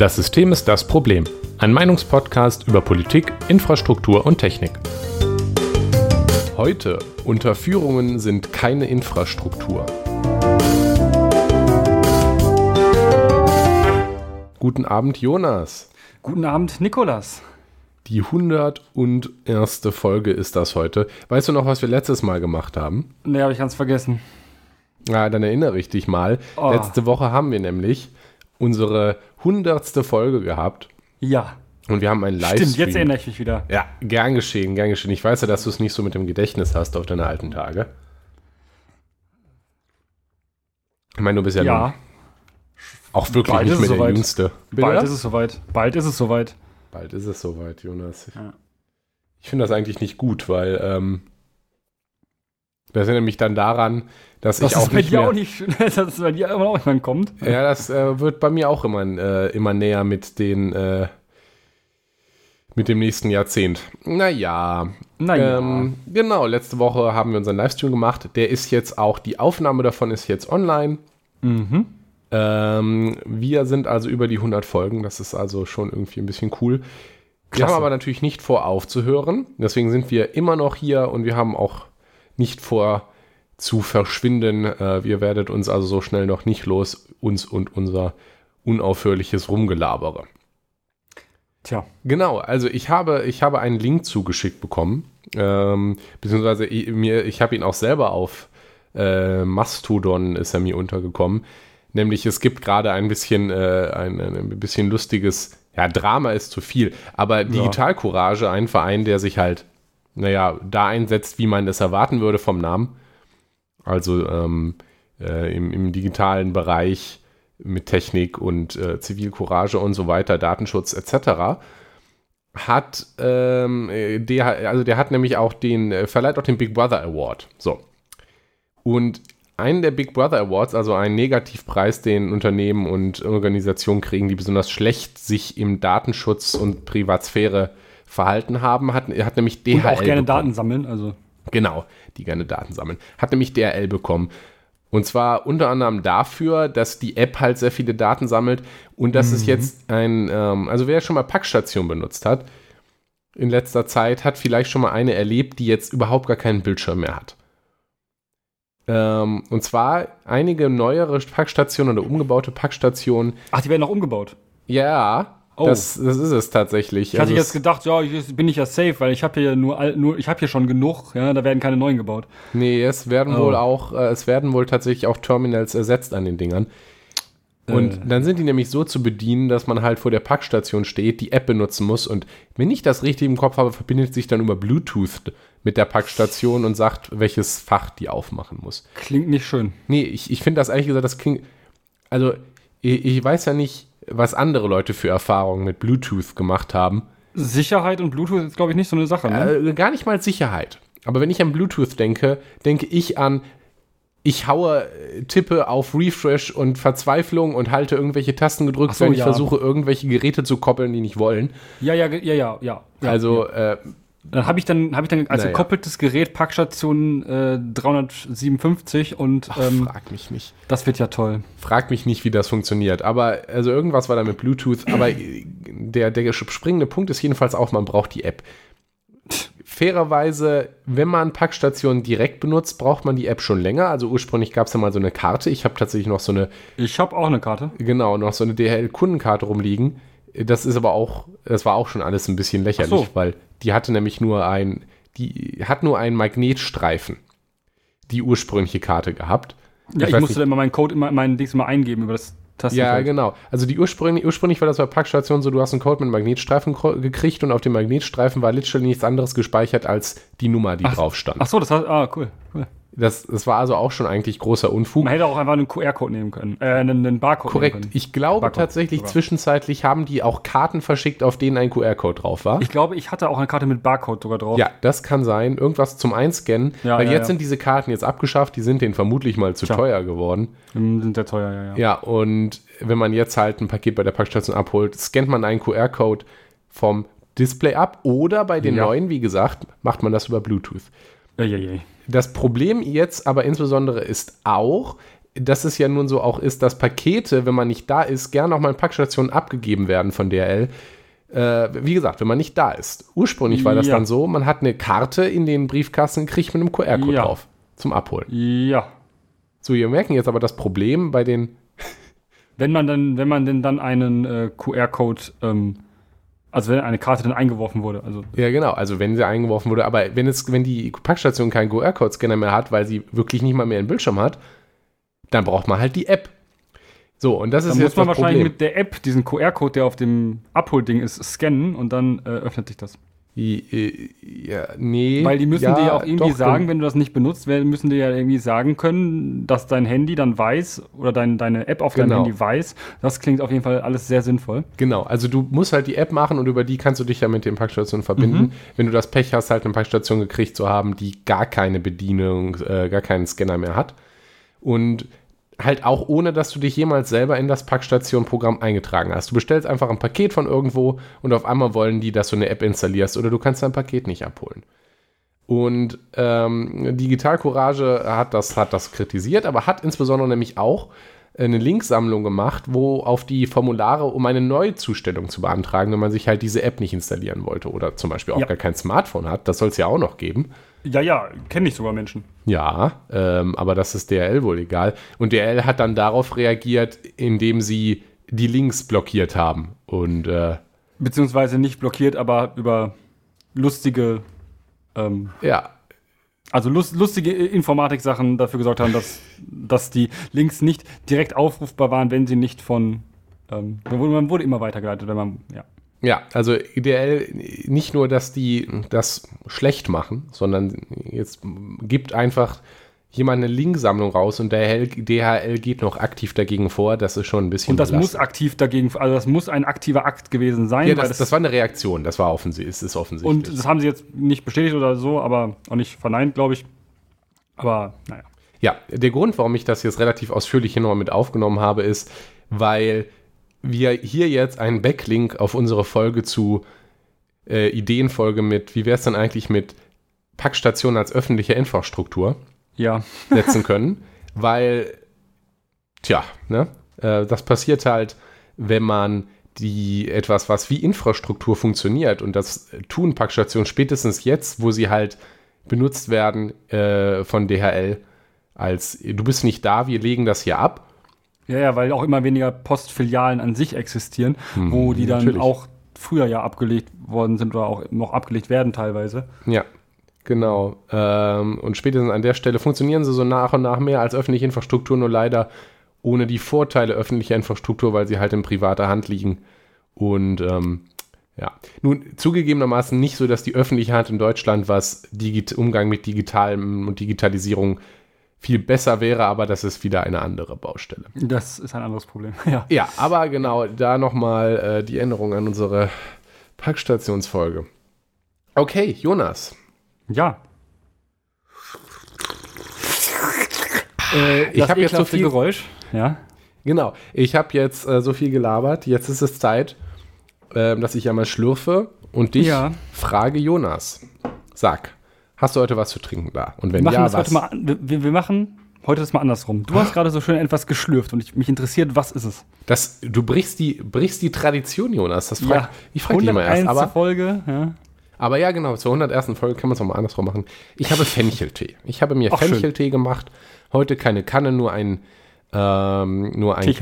Das System ist das Problem. Ein Meinungspodcast über Politik, Infrastruktur und Technik. Heute, Unterführungen sind keine Infrastruktur. Guten Abend, Jonas. Guten Abend, Nikolas. Die 101. Folge ist das heute. Weißt du noch, was wir letztes Mal gemacht haben? Nee, habe ich ganz vergessen. Ja, dann erinnere ich dich mal. Oh. Letzte Woche haben wir nämlich unsere 100. Folge gehabt. Ja. Und wir haben einen Livestream. Stimmt, jetzt erinnere ich mich wieder. Ja, gern geschehen, gern geschehen. Ich weiß ja, dass du es nicht so mit dem Gedächtnis hast auf deine alten Tage. Ich meine, du bist ja, ja. auch wirklich Bald nicht mehr der soweit. Jüngste. Bitte? Bald ist es soweit. Bald ist es soweit. Bald ist es soweit, Jonas. Ja. Ich finde das eigentlich nicht gut, weil ähm, das erinnert mich dann daran, dass das ich auch ist bei nicht dir mehr, auch nicht, dass es bei dir immer auch irgendwann kommt. Ja, das äh, wird bei mir auch immer, äh, immer näher mit den äh, mit dem nächsten Jahrzehnt. Naja. Naja. Ähm, genau, letzte Woche haben wir unseren Livestream gemacht. Der ist jetzt auch, die Aufnahme davon ist jetzt online. Mhm. Ähm, wir sind also über die 100 Folgen. Das ist also schon irgendwie ein bisschen cool. Wir Klasse. haben aber natürlich nicht vor aufzuhören. Deswegen sind wir immer noch hier und wir haben auch nicht vor zu verschwinden. Äh, ihr werdet uns also so schnell noch nicht los, uns und unser unaufhörliches Rumgelabere. Tja. Genau, also ich habe, ich habe einen Link zugeschickt bekommen, ähm, beziehungsweise ich, mir, ich habe ihn auch selber auf äh, Mastodon ist er mir untergekommen. Nämlich es gibt gerade ein bisschen, äh, ein, ein bisschen lustiges, ja, Drama ist zu viel, aber Digital Courage, ein Verein, der sich halt, naja, da einsetzt, wie man das erwarten würde vom Namen. Also ähm, äh, im, im digitalen Bereich mit Technik und äh, Zivilcourage und so weiter, Datenschutz etc. Hat ähm, der, also der hat nämlich auch den, äh, verleiht auch den Big Brother Award. So. Und einen der Big Brother Awards, also einen Negativpreis, den Unternehmen und Organisationen kriegen, die besonders schlecht sich im Datenschutz und Privatsphäre verhalten haben, hat, hat nämlich DHL. Und auch gerne bekommen. Daten sammeln, also. Genau, die gerne Daten sammeln. Hat nämlich DRL bekommen. Und zwar unter anderem dafür, dass die App halt sehr viele Daten sammelt und dass es jetzt ein, ähm, also wer schon mal Packstation benutzt hat, in letzter Zeit hat vielleicht schon mal eine erlebt, die jetzt überhaupt gar keinen Bildschirm mehr hat. Ähm, und zwar einige neuere Packstationen oder umgebaute Packstationen. Ach, die werden noch umgebaut. Ja, Oh. das, das ist es tatsächlich. Ich hatte Also jetzt gedacht, ja, jetzt bin ich ja safe, weil ich habe hier nur, nur ich habe hier schon genug, ja, da werden keine neuen gebaut. Nee, es werden Oh. wohl auch, äh, es werden wohl tatsächlich auch Terminals ersetzt an den Dingern. Und Äh. dann sind die nämlich so zu bedienen, dass man halt vor der Packstation steht, die App benutzen muss und wenn ich das richtig im Kopf habe, verbindet sich dann über Bluetooth mit der Packstation und sagt, welches Fach die aufmachen muss. Klingt nicht schön. Nee, ich, ich finde das eigentlich gesagt, das klingt. Also, ich, ich weiß ja nicht, was andere Leute für Erfahrungen mit Bluetooth gemacht haben. Sicherheit und Bluetooth ist, glaube ich, nicht so eine Sache. Ne? Äh, gar nicht mal Sicherheit. Aber wenn ich an Bluetooth denke, denke ich an, ich haue, äh, tippe auf Refresh und Verzweiflung und halte irgendwelche Tasten gedrückt, so, wenn ich ja. versuche, irgendwelche Geräte zu koppeln, die nicht wollen. Ja, ja, ja, ja. ja also, ja. äh, dann habe ich dann, habe ich dann als Naja. gekoppeltes Gerät Packstation äh, 357 und ach, ähm, frag mich nicht. das wird ja toll. Frag mich nicht, wie das funktioniert. Aber, also irgendwas war da mit Bluetooth. Aber der, der springende Punkt ist jedenfalls auch, man braucht die App. Fairerweise, wenn man Packstationen direkt benutzt, braucht man die App schon länger. Also ursprünglich gab es ja mal so eine Karte. Ich habe tatsächlich noch so eine, Ich habe auch eine Karte. genau, noch so eine DHL-Kundenkarte rumliegen. Das ist aber auch, das war auch schon alles ein bisschen lächerlich, so. weil die hatte nämlich nur ein, die hat nur einen Magnetstreifen, die ursprüngliche Karte gehabt. Ja, ich, weiß musste nicht- immer meinen Code, immer meinen Dings immer eingeben über das Tastenfeld. Ja, genau. Also die ursprünglich, ursprünglich war das bei Packstationen so, du hast einen Code mit Magnetstreifen gekriegt und auf dem Magnetstreifen war literally nichts anderes gespeichert als die Nummer, die Ach, drauf stand. Ach so, das heißt, ah, cool. cool. Das, das war also auch schon eigentlich großer Unfug. Man hätte auch einfach einen QR-Code nehmen können. Äh, einen, einen Barcode Korrekt. nehmen können. Ich glaube Barcode tatsächlich, sogar. zwischenzeitlich haben die auch Karten verschickt, auf denen ein QR-Code drauf war. Ich glaube, ich hatte auch eine Karte mit Barcode sogar drauf. ja, das kann sein. Irgendwas zum Einscannen. Ja, weil ja, jetzt ja. sind diese Karten jetzt abgeschafft. Die sind denen vermutlich mal zu Tja. teuer geworden. Sind sehr teuer, ja, ja. Ja, und wenn man jetzt halt ein Paket bei der Packstation abholt, scannt man einen QR-Code vom Display ab oder bei den neuen, wie gesagt, macht man das über Bluetooth. Ja, ja, ja. Das Problem jetzt aber insbesondere ist auch, dass es ja nun so auch ist, dass Pakete, wenn man nicht da ist, gern auch mal in Packstationen abgegeben werden von DRL. Äh, wie gesagt, wenn man nicht da ist. Ursprünglich war das Ja. dann so, man hat eine Karte in den Briefkasten gekriegt mit einem QR-Code Ja. drauf zum Abholen. Ja. So, wir merken jetzt aber das Problem bei den Wenn man dann, wenn man denn dann einen äh, QR-Code, ähm, also wenn eine Karte dann eingeworfen wurde, also Ja, genau. Also wenn sie eingeworfen wurde, aber wenn es, wenn die Packstation keinen QR-Code-Scanner mehr hat, weil sie wirklich nicht mal mehr einen Bildschirm hat, dann braucht man halt die App. So, und das ist dann muss jetzt man wahrscheinlich Problem. mit der App diesen QR-Code, der auf dem Abholding ist, scannen und dann äh, öffnet sich das. Ja, nee. Weil die müssen dir ja auch irgendwie doch, sagen, wenn du das nicht benutzt, müssen dir ja irgendwie sagen können, dass dein Handy dann weiß oder dein, deine App auf Genau. deinem Handy weiß. Das klingt auf jeden Fall alles sehr sinnvoll. Genau, also du musst halt die App machen und über die kannst du dich ja mit den Packstationen verbinden. Mhm. Wenn du das Pech hast, halt eine Packstation gekriegt zu haben, die gar keine Bedienung, äh, gar keinen Scanner mehr hat. Und halt auch ohne, dass du dich jemals selber in das Packstation-Programm eingetragen hast. Du bestellst einfach ein Paket von irgendwo und auf einmal wollen die, dass du eine App installierst oder du kannst dein Paket nicht abholen. Und ähm, Digital Courage hat das, hat das kritisiert, aber hat insbesondere nämlich auch eine Linksammlung gemacht, wo auf die Formulare, um eine Neuzustellung zu beantragen, wenn man sich halt diese App nicht installieren wollte oder zum Beispiel auch Ja. gar kein Smartphone hat, das soll es ja auch noch geben. Ja, ja, kenne ich sogar Menschen. Ja, ähm, aber das ist DRL wohl egal. Und DRL hat dann darauf reagiert, indem sie die Links blockiert haben. Und äh, Beziehungsweise nicht blockiert, aber über lustige, ähm, ja, also lust, lustige Informatik-Sachen dafür gesorgt haben, dass, dass die Links nicht direkt aufrufbar waren, wenn sie nicht von. Ähm, man wurde- man wurde immer weitergeleitet, wenn man. Ja. Ja, also DL nicht nur, dass die das schlecht machen, sondern jetzt gibt einfach jemand eine Linksammlung raus und DHL, DHL geht noch aktiv dagegen vor. Das ist schon ein bisschen. Und das muss belastend. aktiv dagegen, also das muss ein aktiver Akt gewesen sein. Ja, weil das, das war eine Reaktion. Das war offensichtlich. Ist offensichtlich. und das haben sie jetzt nicht bestätigt oder so, aber auch nicht verneint, glaube ich. Aber naja. Ja, der Grund, warum ich das jetzt relativ ausführlich hier nochmal mit aufgenommen habe, ist, weil wir hier jetzt einen Backlink auf unsere Folge zu äh, Ideenfolge mit, wie wäre es denn eigentlich mit Packstationen als öffentliche Infrastruktur Ja. setzen können, weil, tja, ne, äh, das passiert halt, wenn man die etwas, was wie Infrastruktur funktioniert und das tun Packstationen spätestens jetzt, wo sie halt benutzt werden äh, von DHL, als du bist nicht da, wir legen das hier ab. Ja, ja, weil auch immer weniger Postfilialen an sich existieren, wo die dann natürlich. auch früher ja abgelegt worden sind oder auch noch abgelegt werden teilweise. Ja, genau. Ähm, und spätestens an der Stelle funktionieren sie so nach und nach mehr als öffentliche Infrastruktur, nur leider ohne die Vorteile öffentlicher Infrastruktur, weil sie halt in privater Hand liegen. Und ähm, ja, nun zugegebenermaßen nicht so, dass die öffentliche Hand in Deutschland, was Digit Umgang mit Digitalem und Digitalisierung viel besser wäre, aber das ist wieder eine andere Baustelle. Das ist ein anderes Problem. Ja. Ja, aber genau, da nochmal äh, die Änderung an unsere Packstationsfolge. Okay, Jonas. Ja. Äh, Ich das hab jetzt so viel- Geräusch. Ja. Genau, ich habe jetzt äh, so viel gelabert. Jetzt ist es Zeit, ähm, dass ich einmal schlürfe und dich Ja. frage, Jonas. Sag, hast du heute was zu trinken da? Und wenn Wir machen ja, das was? heute mal, wir, wir machen heute das mal andersrum. Du hast gerade so schön etwas geschlürft und ich, mich interessiert, was ist es? Das, du brichst die, brichst die Tradition, Jonas. Das frag, Ich frage dich immer erst. 101. Aber, Folge, ja. aber ja, genau, zur 101. Folge kann man es auch mal andersrum machen. Ich habe Fencheltee. Ich habe mir schön. Fencheltee gemacht. Heute keine Kanne, nur ein, ähm, nur ein,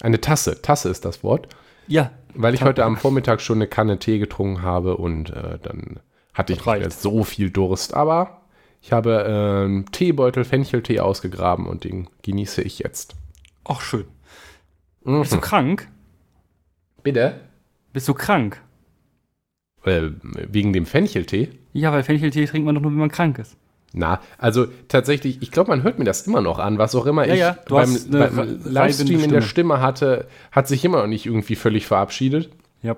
eine Tasse. Tasse ist das Wort. Ja. Weil ich heute am Vormittag schon eine Kanne Tee getrunken habe und äh, dann hatte ich nicht Reicht. mehr so viel Durst. Aber ich habe ähm, Teebeutel Fencheltee ausgegraben und den genieße ich jetzt. Ach, schön. Mhm. Bist du krank? Bitte? Bist du krank? Äh, wegen dem Fencheltee? Ja, weil Fencheltee trinkt man doch nur, wenn man krank ist. Na, also tatsächlich, ich glaube, man hört mir das immer noch an, was auch immer Ja, ich ja, beim, beim Livestream in der Stimme. Stimme hatte, hat sich immer noch nicht irgendwie völlig verabschiedet. Ja.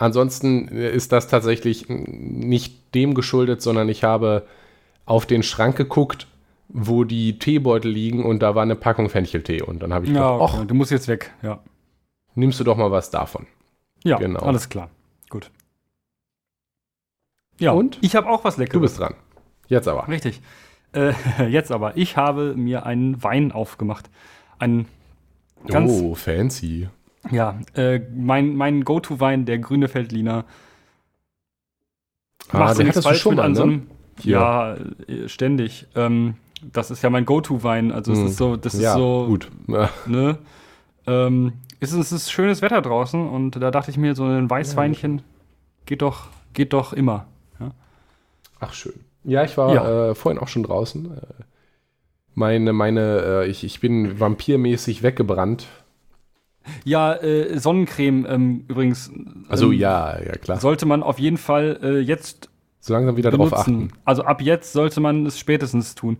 Ansonsten ist das tatsächlich nicht dem geschuldet, sondern ich habe auf den Schrank geguckt, wo die Teebeutel liegen und da war eine Packung Fencheltee. Und dann habe ich Ja, gedacht, okay. du musst jetzt weg. Ja. nimmst du doch mal was davon. Ja, Genau. alles klar. Gut. Ja, Und? ich habe auch was Leckeres. Du bist dran. Jetzt aber. Richtig. Äh, jetzt aber, ich habe mir einen Wein aufgemacht. Einen ganz, oh, fancy. Ja, äh, mein, mein Go-To-Wein, der grüne Feldliner. Ah, Machst du den hattest du schon mal, an so ne? ja, äh, ständig. Ähm, das ist ja mein Go-To-Wein. Also Hm. es ist so, das ist ja, so, gut. Ja. ne? Ähm, es, ist, es ist schönes Wetter draußen und da dachte ich mir, so ein Weißweinchen geht doch, geht doch immer. Ach, schön. Ja, ich war Ja. Äh, vorhin auch schon draußen. Äh, Meine, meine, äh, ich, ich bin vampirmäßig weggebrannt. Ja, äh, Sonnencreme ähm, übrigens. Also ähm, ja, ja klar. Sollte man auf jeden Fall äh, jetzt So langsam wieder drauf benutzen. achten. Also ab jetzt sollte man es spätestens tun.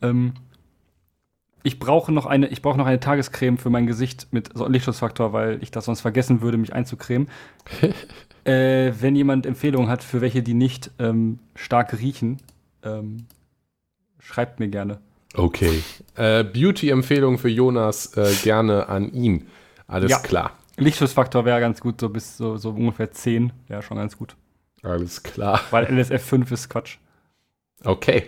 Ähm, ich brauche noch eine, ich brauche noch eine Tagescreme für mein Gesicht mit Lichtschutzfaktor, weil ich das sonst vergessen würde, mich einzucremen. äh, wenn jemand Empfehlungen hat, für welche die nicht ähm, stark riechen, ähm, schreibt mir gerne. Okay. Äh, Beauty-Empfehlung für Jonas äh, gerne an ihn. Alles Ja. klar. Lichtschutzfaktor wäre ganz gut, so bis so, so ungefähr 10 wäre schon ganz gut. Alles klar. Weil LSF 5 ist Quatsch. Okay.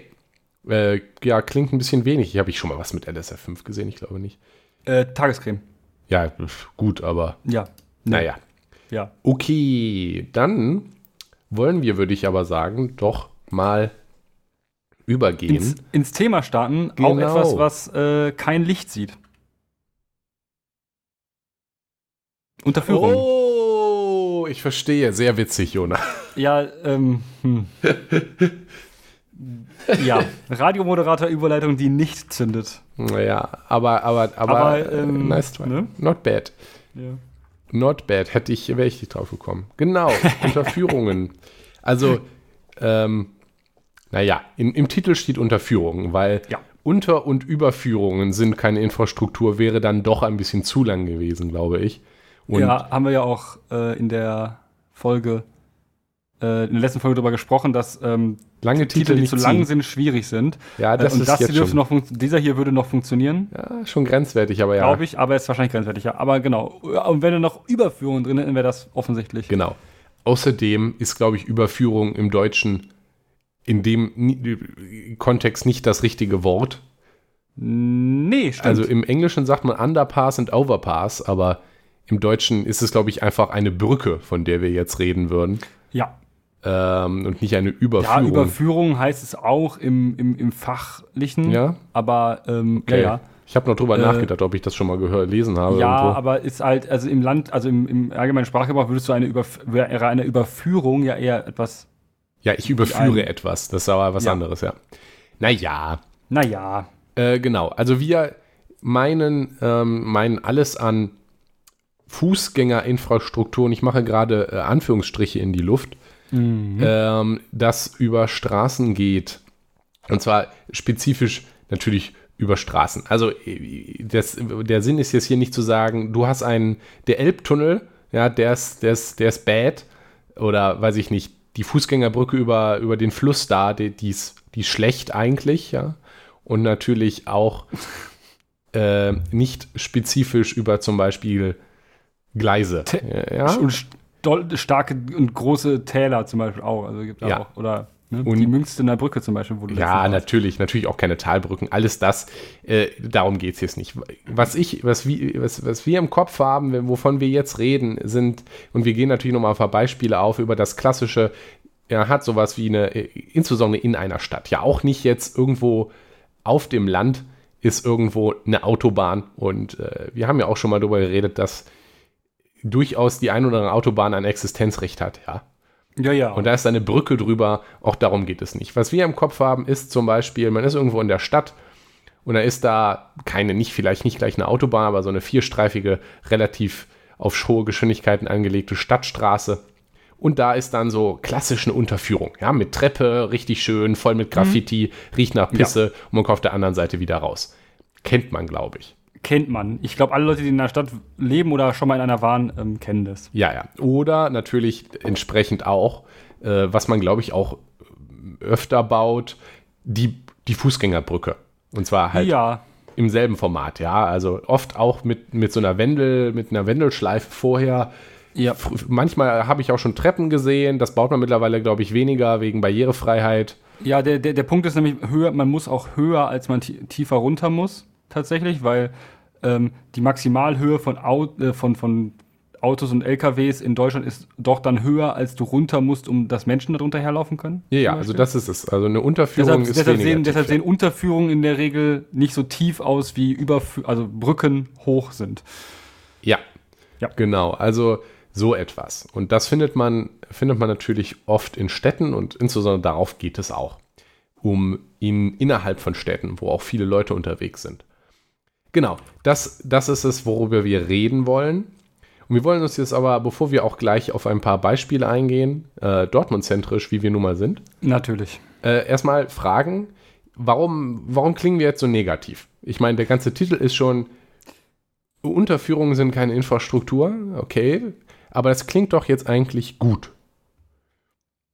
Äh, ja, klingt ein bisschen wenig. Habe ich schon mal was mit LSF 5 gesehen? Ich glaube nicht. Äh, Tagescreme. Ja, gut, aber Ja. naja. Ja. Okay, dann wollen wir, würde ich aber sagen, doch mal übergehen. ins, ins Thema starten. Auch Genau. etwas, was äh, kein Licht sieht. Unterführung. Oh, ich verstehe. Sehr witzig, Jonas. Ja, ähm, hm. ja, Radiomoderator Überleitung, die nicht zündet. Naja, aber, aber, aber, Aber, ähm, nice try. ne? Not bad. Ja. Not bad. Hätte ich, wäre ich nicht drauf gekommen. Genau, Unterführungen. Also, ähm, naja, im, im Titel steht Unterführungen, weil Ja. Unter- und Überführungen sind keine Infrastruktur, wäre dann doch ein bisschen zu lang gewesen, glaube ich. Und ja, haben wir ja auch äh, in der Folge, äh, in der letzten Folge darüber gesprochen, dass ähm, lange Titel, die zu lang ziehen. sind, schwierig sind. Ja, das äh, und ist das jetzt dürfte schon, noch dieser hier würde noch funktionieren, ja, schon grenzwertig, aber ja. glaube ich, aber ist wahrscheinlich grenzwertiger. Aber genau. Und wenn da noch Überführungen drin hätten, wäre das offensichtlich. Genau. Außerdem ist, glaube ich, Überführung im Deutschen in dem Kontext nicht das richtige Wort. Nee, stimmt. Also im Englischen sagt man Underpass und Overpass, aber im Deutschen ist es, glaube ich, einfach eine Brücke, von der wir jetzt reden würden. ja. Ähm, und nicht eine Ja, Überführung. Überführung heißt es auch im, im, im Fachlichen. Ja? Aber, ähm, Okay. ja, Ich habe noch drüber Äh, nachgedacht, ob ich das schon mal gehört, lesen habe. ja. Irgendwo. aber ist halt, also im Land, also im, im allgemeinen Sprachgebrauch würdest du eine, Überf wäre eine Überführung ja eher etwas, ja, ich überführe etwas. Das ist aber was Ja. anderes, ja. Naja, naja. Äh, genau, also wir meinen, ähm, meinen alles an Fußgängerinfrastruktur, und ich mache gerade äh, Anführungsstriche in die Luft, ähm, das über Straßen geht. Und zwar spezifisch natürlich über Straßen. Also äh, das, der Sinn ist jetzt hier nicht zu sagen, du hast einen, der Elbtunnel, ja, der ist, der ist, der ist bad, oder weiß ich nicht, die Fußgängerbrücke über, über den Fluss da, die, die, ist, die ist schlecht eigentlich, ja. Und natürlich auch äh, nicht spezifisch über zum Beispiel Gleise. Ja, Und starke und große Täler zum Beispiel auch. Also gibt Ja. auch, oder ne, Und- die Münstener Brücke zum Beispiel, wo du Ja, natürlich, natürlich auch keine Talbrücken, alles das, äh, darum geht es jetzt nicht. Was ich, was wir, was, was wir im Kopf haben, wovon wir jetzt reden, sind, und wir gehen natürlich nochmal ein paar Beispiele auf über das klassische, er hat sowas wie eine, äh, insbesondere in einer Stadt, ja auch nicht jetzt irgendwo auf dem Land ist irgendwo eine Autobahn und äh, wir haben ja auch schon mal darüber geredet, dass durchaus die ein oder andere Autobahn ein Existenzrecht hat, ja. Ja, ja. Und da ist eine Brücke drüber, auch darum geht es nicht. Was wir im Kopf haben, ist zum Beispiel, man ist irgendwo in der Stadt und da ist da keine, nicht vielleicht nicht gleich eine Autobahn, aber so eine vierstreifige, relativ auf hohe Geschwindigkeiten angelegte Stadtstraße. Und da ist dann so klassisch eine Unterführung, ja, mit Treppe, richtig schön, voll mit Graffiti, riecht nach Pisse und man kommt auf der anderen Seite wieder raus. Kennt man, glaube ich. Kennt man. Ich glaube, alle Leute, die in einer Stadt leben oder schon mal in einer waren, ähm, kennen das. Ja, ja. Oder natürlich entsprechend auch, äh, was man, glaube ich, auch öfter baut, die, die Fußgängerbrücke. Und zwar halt Ja, im selben Format, ja. Also oft auch mit, mit so einer Wendel, mit einer Wendelschleife vorher. ja. Manchmal habe ich auch schon Treppen gesehen. Das baut man mittlerweile, glaube ich, weniger wegen Barrierefreiheit. Ja, der, der, der Punkt ist nämlich höher, man muss auch höher, als man tiefer runter muss, tatsächlich, weil ähm, die Maximalhöhe von, Au äh, von, von Autos und LKWs in Deutschland ist doch dann höher, als du runter musst, um dass Menschen darunter herlaufen können? Ja, ja also das ist es. Also eine Unterführung deshalb, ist deshalb sehen, Deshalb sehen Unterführungen in der Regel nicht so tief aus, wie Überf also Brücken hoch sind. Ja, ja. genau. Also so etwas. Und das findet man, findet man natürlich oft in Städten und insbesondere darauf geht es auch. Um in, innerhalb von Städten, wo auch viele Leute unterwegs sind. Genau, das, das ist es, worüber wir reden wollen. Und wir wollen uns jetzt aber, bevor wir auch gleich auf ein paar Beispiele eingehen, äh, Dortmund-zentrisch, wie wir nun mal sind. Natürlich. Äh, erstmal fragen, warum, warum klingen wir jetzt so negativ? Ich meine, der ganze Titel ist schon, Unterführungen sind keine Infrastruktur, okay, aber das klingt doch jetzt eigentlich gut.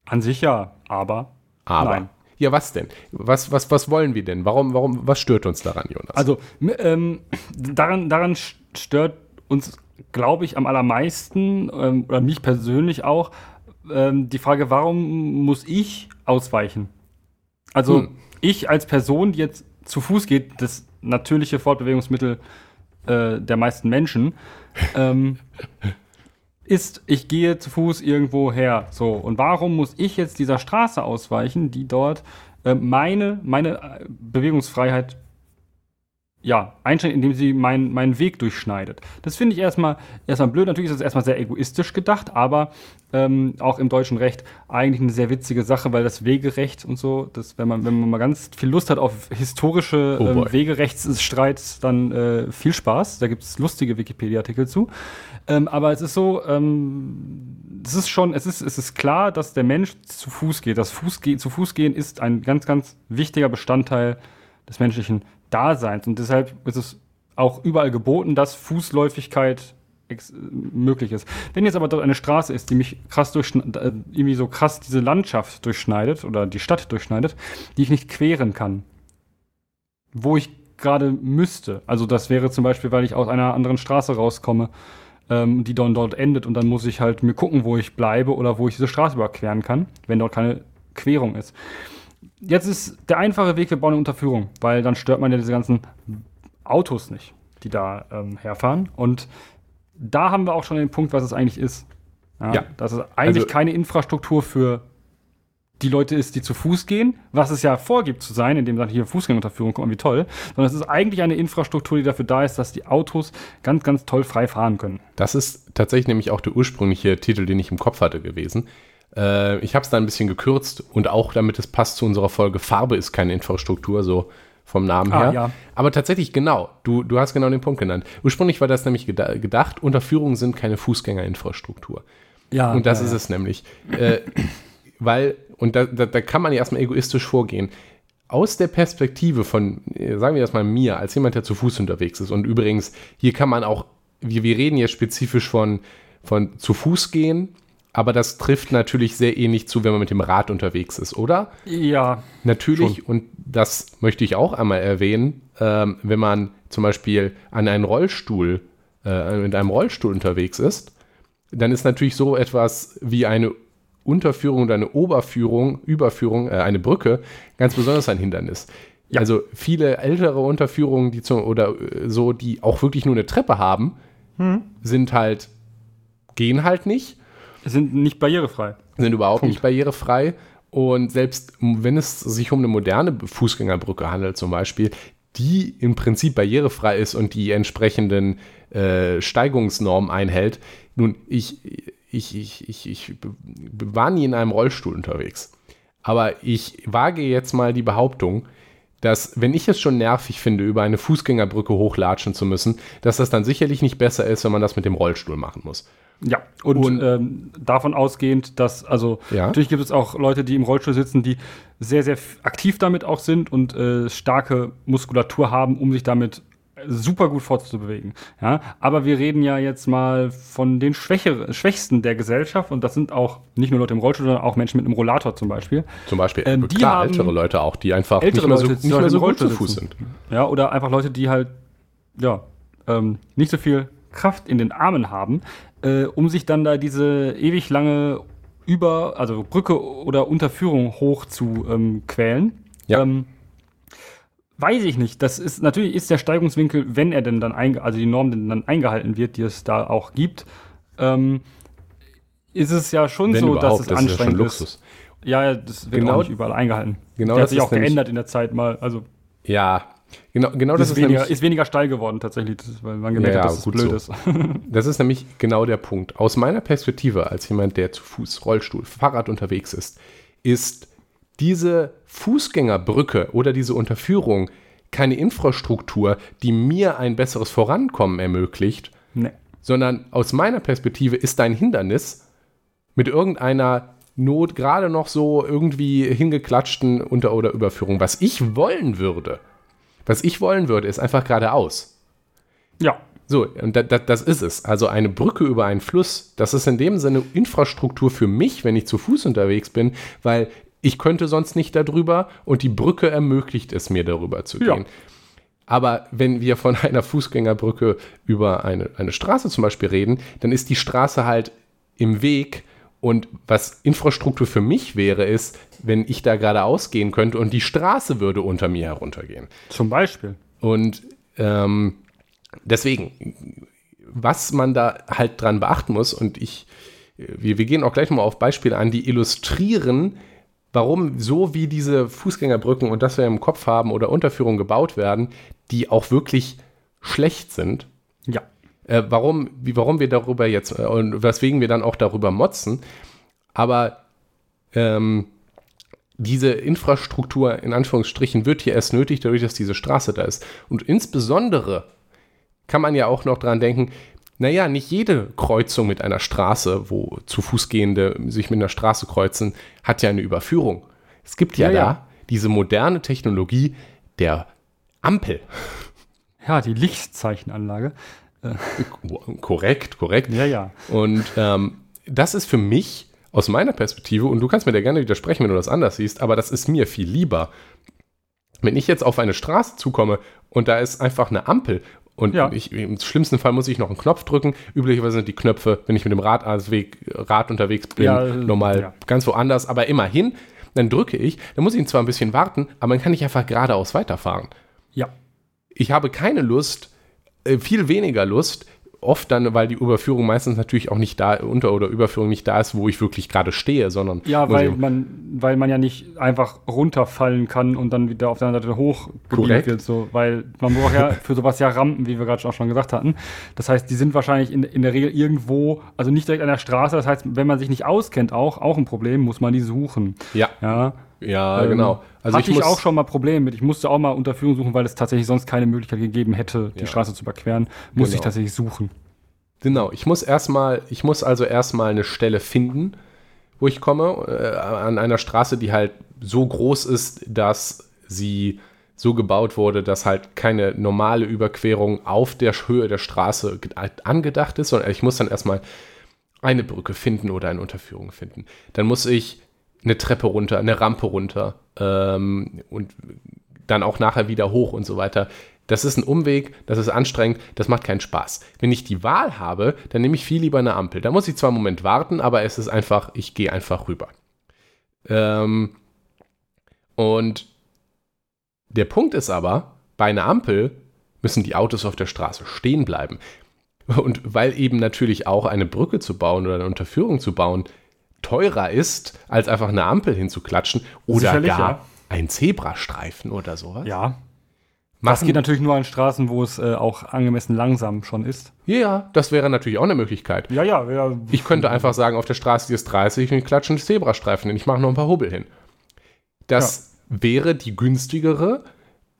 An sich ja, aber. Aber. Nein. Ja, was denn? Was, was, was wollen wir denn? Warum, warum, was stört uns daran, Jonas? Also, ähm, daran, daran stört uns glaube ich, am allermeisten, ähm, oder mich persönlich auch, ähm, die Frage, warum muss ich ausweichen? Also hm. ich als Person, die jetzt zu Fuß geht, das natürliche Fortbewegungsmittel äh, der meisten Menschen, ähm, ist, ich gehe zu Fuß irgendwo her. So, und warum muss ich jetzt dieser Straße ausweichen, die dort äh, meine, meine äh, Bewegungsfreiheit ja, einschränkt, indem sie meinen mein Weg durchschneidet. Das finde ich erstmal, erstmal blöd. Natürlich ist das erstmal sehr egoistisch gedacht, aber ähm, auch im deutschen Recht eigentlich eine sehr witzige Sache, weil das Wegerecht und so, das, wenn, man, wenn man mal ganz viel Lust hat auf historische oh ähm, Wegerechtsstreits, dann äh, viel Spaß. Da gibt es lustige Wikipedia-Artikel zu. Ähm, aber es ist so, ähm, es ist schon, es ist, es ist klar, dass der Mensch zu Fuß geht. Das Fußge zu Fuß gehen ist ein ganz, ganz wichtiger Bestandteil des menschlichen Daseins. Und deshalb ist es auch überall geboten, dass Fußläufigkeit möglich ist. Wenn jetzt aber dort eine Straße ist, die mich krass äh, irgendwie so krass diese Landschaft durchschneidet oder die Stadt durchschneidet, die ich nicht queren kann, wo ich gerade müsste. Also das wäre zum Beispiel, weil ich aus einer anderen Straße rauskomme, ähm, die dann dort endet und dann muss ich halt mir gucken, wo ich bleibe oder wo ich diese Straße überqueren kann, wenn dort keine Querung ist jetzt ist der einfache Weg, wir bauen eine Unterführung, weil dann stört man ja diese ganzen Autos nicht, die da ähm, herfahren. Und da haben wir auch schon den Punkt, was es eigentlich ist. Ja, ja. Dass es eigentlich also, keine Infrastruktur für die Leute ist, die zu Fuß gehen, was es ja vorgibt zu sein, indem dann hier Fußgängerunterführung kommt, wie toll, sondern es ist eigentlich eine Infrastruktur, die dafür da ist, dass die Autos ganz, ganz toll frei fahren können. Das ist tatsächlich nämlich auch der ursprüngliche Titel, den ich im Kopf hatte gewesen. Äh, ich habe es da ein bisschen gekürzt und auch damit es passt zu unserer Folge, Farbe ist keine Infrastruktur, so vom Namen ah, her. Ja. Aber tatsächlich genau, du, du hast genau den Punkt genannt. Ursprünglich war das nämlich geda gedacht, Unterführungen sind keine Fußgängerinfrastruktur. Ja. Und das ja, ist ja. es nämlich. Äh, weil, und da, da, da kann man ja erstmal egoistisch vorgehen aus der Perspektive von, sagen wir erstmal mir, als jemand, der zu Fuß unterwegs ist. Und übrigens, hier kann man auch, wir, wir reden jetzt spezifisch von, von zu Fuß gehen aber das trifft natürlich sehr ähnlich zu, wenn man mit dem Rad unterwegs ist, oder? Ja. Natürlich, schon. und das möchte ich auch einmal erwähnen, ähm, wenn man zum Beispiel an einen Rollstuhl, äh, mit einem Rollstuhl unterwegs ist, dann ist natürlich so etwas wie eine Unterführung oder eine Oberführung, Überführung, äh, eine Brücke ganz besonders ein Hindernis. Ja. Also viele ältere Unterführungen, die zum, oder äh, so, die auch wirklich nur eine Treppe haben, hm. sind halt, gehen halt nicht sind nicht barrierefrei. Sind überhaupt Punkt. nicht barrierefrei. Und selbst wenn es sich um eine moderne Fußgängerbrücke handelt, zum Beispiel, die im Prinzip barrierefrei ist und die entsprechenden äh, Steigungsnormen einhält. Nun, ich, ich, ich, ich, ich war nie in einem Rollstuhl unterwegs. Aber ich wage jetzt mal die Behauptung, dass, wenn ich es schon nervig finde, über eine Fußgängerbrücke hochlatschen zu müssen, dass das dann sicherlich nicht besser ist, wenn man das mit dem Rollstuhl machen muss. Ja, und, und ähm, davon ausgehend, dass, also ja. natürlich gibt es auch Leute, die im Rollstuhl sitzen, die sehr, sehr aktiv damit auch sind und äh, starke Muskulatur haben, um sich damit super gut fortzubewegen. Ja, aber wir reden ja jetzt mal von den Schwächer, Schwächsten der Gesellschaft und das sind auch nicht nur Leute im Rollstuhl, sondern auch Menschen mit einem Rollator zum Beispiel. Zum Beispiel ähm, die klar, ältere Leute auch, die einfach nicht mehr so, nicht mehr so gut zu Fuß sind. Ja, oder einfach Leute, die halt ja ähm, nicht so viel Kraft in den Armen haben, äh, um sich dann da diese ewig lange über, also Brücke oder Unterführung hoch zu ähm, quälen. Ja. Ähm, weiß ich nicht. Das ist natürlich ist der Steigungswinkel, wenn er denn dann einge also die Norm denn dann eingehalten wird, die es da auch gibt, ähm, ist es ja schon Wenn so, dass es das ist ja schon anstrengend ist. Luxus. Ja, das wird Genau- nicht überall eingehalten. genau der hat das sich ist auch geändert in der Zeit mal. Also Ja, genau, genau das das ist, weniger, nämlich, ist weniger steil geworden tatsächlich, weil man gemerkt Ja, hat, dass es gut blöd so. ist. das ist nämlich genau der Punkt. Aus meiner Perspektive, als jemand, der zu Fuß, Rollstuhl, Fahrrad unterwegs ist, ist diese Fußgängerbrücke oder diese Unterführung keine Infrastruktur, die mir ein besseres Vorankommen ermöglicht, nee. sondern aus meiner Perspektive ist ein Hindernis mit irgendeiner Not gerade noch so irgendwie hingeklatschten Unter- oder Überführung. Was ich wollen würde, was ich wollen würde, ist einfach geradeaus. Ja, So, und da, da, das ist es. Also eine Brücke über einen Fluss, das ist in dem Sinne Infrastruktur für mich, wenn ich zu Fuß unterwegs bin, weil ich könnte sonst nicht darüber und die Brücke ermöglicht es mir, darüber zu Ja. gehen. Aber wenn wir von einer Fußgängerbrücke über eine, eine Straße zum Beispiel reden, dann ist die Straße halt im Weg. Und was Infrastruktur für mich wäre, ist, wenn ich da geradeaus gehen könnte und die Straße würde unter mir heruntergehen. zum Beispiel. Und ähm, deswegen, was man da halt dran beachten muss, und ich, wir, wir gehen auch gleich mal auf Beispiele an, die illustrieren, warum so wie diese Fußgängerbrücken und das wir im Kopf haben oder Unterführungen gebaut werden, die auch wirklich schlecht sind. Ja. Äh, warum, wie, warum wir darüber jetzt äh, und weswegen wir dann auch darüber motzen. Aber ähm, diese Infrastruktur in Anführungsstrichen wird hier erst nötig, dadurch, dass diese Straße da ist. Und insbesondere kann man ja auch noch dran denken, naja, nicht jede Kreuzung mit einer Straße, wo zu Fußgehende sich mit einer Straße kreuzen, hat ja eine Überführung. Es gibt ja, Ja, da ja. diese moderne Technologie der Ampel. Ja, die Lichtzeichenanlage. Korrekt, korrekt. Ja, ja. Und ähm, das ist für mich aus meiner Perspektive, und du kannst mir da gerne widersprechen, wenn du das anders siehst, aber das ist mir viel lieber. Wenn ich jetzt auf eine Straße zukomme und da ist einfach eine Ampel und Ja. ich, im schlimmsten Fall muss ich noch einen Knopf drücken. Üblicherweise sind die Knöpfe, wenn ich mit dem Rad, also Weg, Rad unterwegs bin, Ja, normal ja. ganz woanders, aber immerhin, dann drücke ich, dann muss ich zwar ein bisschen warten, aber dann kann ich einfach geradeaus weiterfahren Ja. ich habe keine Lust, äh, viel weniger Lust, oft dann, weil die Überführung meistens natürlich auch nicht da, Unter- oder Überführung nicht da ist, wo ich wirklich gerade stehe, sondern Ja, weil ich- man, weil man ja nicht einfach runterfallen kann und dann wieder auf der anderen Seite hoch Korrekt. wird, so, weil man braucht ja für sowas ja Rampen, wie wir gerade auch schon gesagt hatten. Das heißt, die sind wahrscheinlich in, in der Regel irgendwo, also nicht direkt an der Straße. Das heißt, wenn man sich nicht auskennt, auch, auch ein Problem, muss man die suchen. ja, Ja, ja, Ähm, genau. Also hatte ich ich, auch schon mal Probleme mit. Ich musste auch mal Unterführung suchen, weil es tatsächlich sonst keine Möglichkeit gegeben hätte, die Ja. Straße zu überqueren. Musste ich Genau. tatsächlich suchen. Genau, ich muss erstmal, ich muss also erstmal eine Stelle finden, wo ich komme, äh, an einer Straße, die halt so groß ist, dass sie so gebaut wurde, dass halt keine normale Überquerung auf der Höhe der Straße ge- angedacht ist, sondern ich muss dann erstmal eine Brücke finden oder eine Unterführung finden. Dann muss ich eine Treppe runter, eine Rampe runter ähm, und dann auch nachher wieder hoch und so weiter. Das ist ein Umweg, das ist anstrengend, das macht keinen Spaß. Wenn ich die Wahl habe, dann nehme ich viel lieber eine Ampel. Da muss ich zwar einen Moment warten, aber es ist einfach, ich gehe einfach rüber. Ähm, und der Punkt ist aber, bei einer Ampel müssen die Autos auf der Straße stehen bleiben. Und weil eben natürlich auch eine Brücke zu bauen oder eine Unterführung zu bauen teurer ist, als einfach eine Ampel hinzuklatschen oder Sicherlich, gar ja. ein Zebrastreifen oder sowas. Ja. Das Machen- geht natürlich nur an Straßen, wo es äh, auch angemessen langsam schon ist. Ja, das wäre natürlich auch eine Möglichkeit. Ja, ja, ja. Ich könnte einfach sagen, auf der Straße die ist 30 und ich klatsche einen Zebrastreifen hin. Ich mache noch ein paar Hubbel hin. Das wäre die günstigere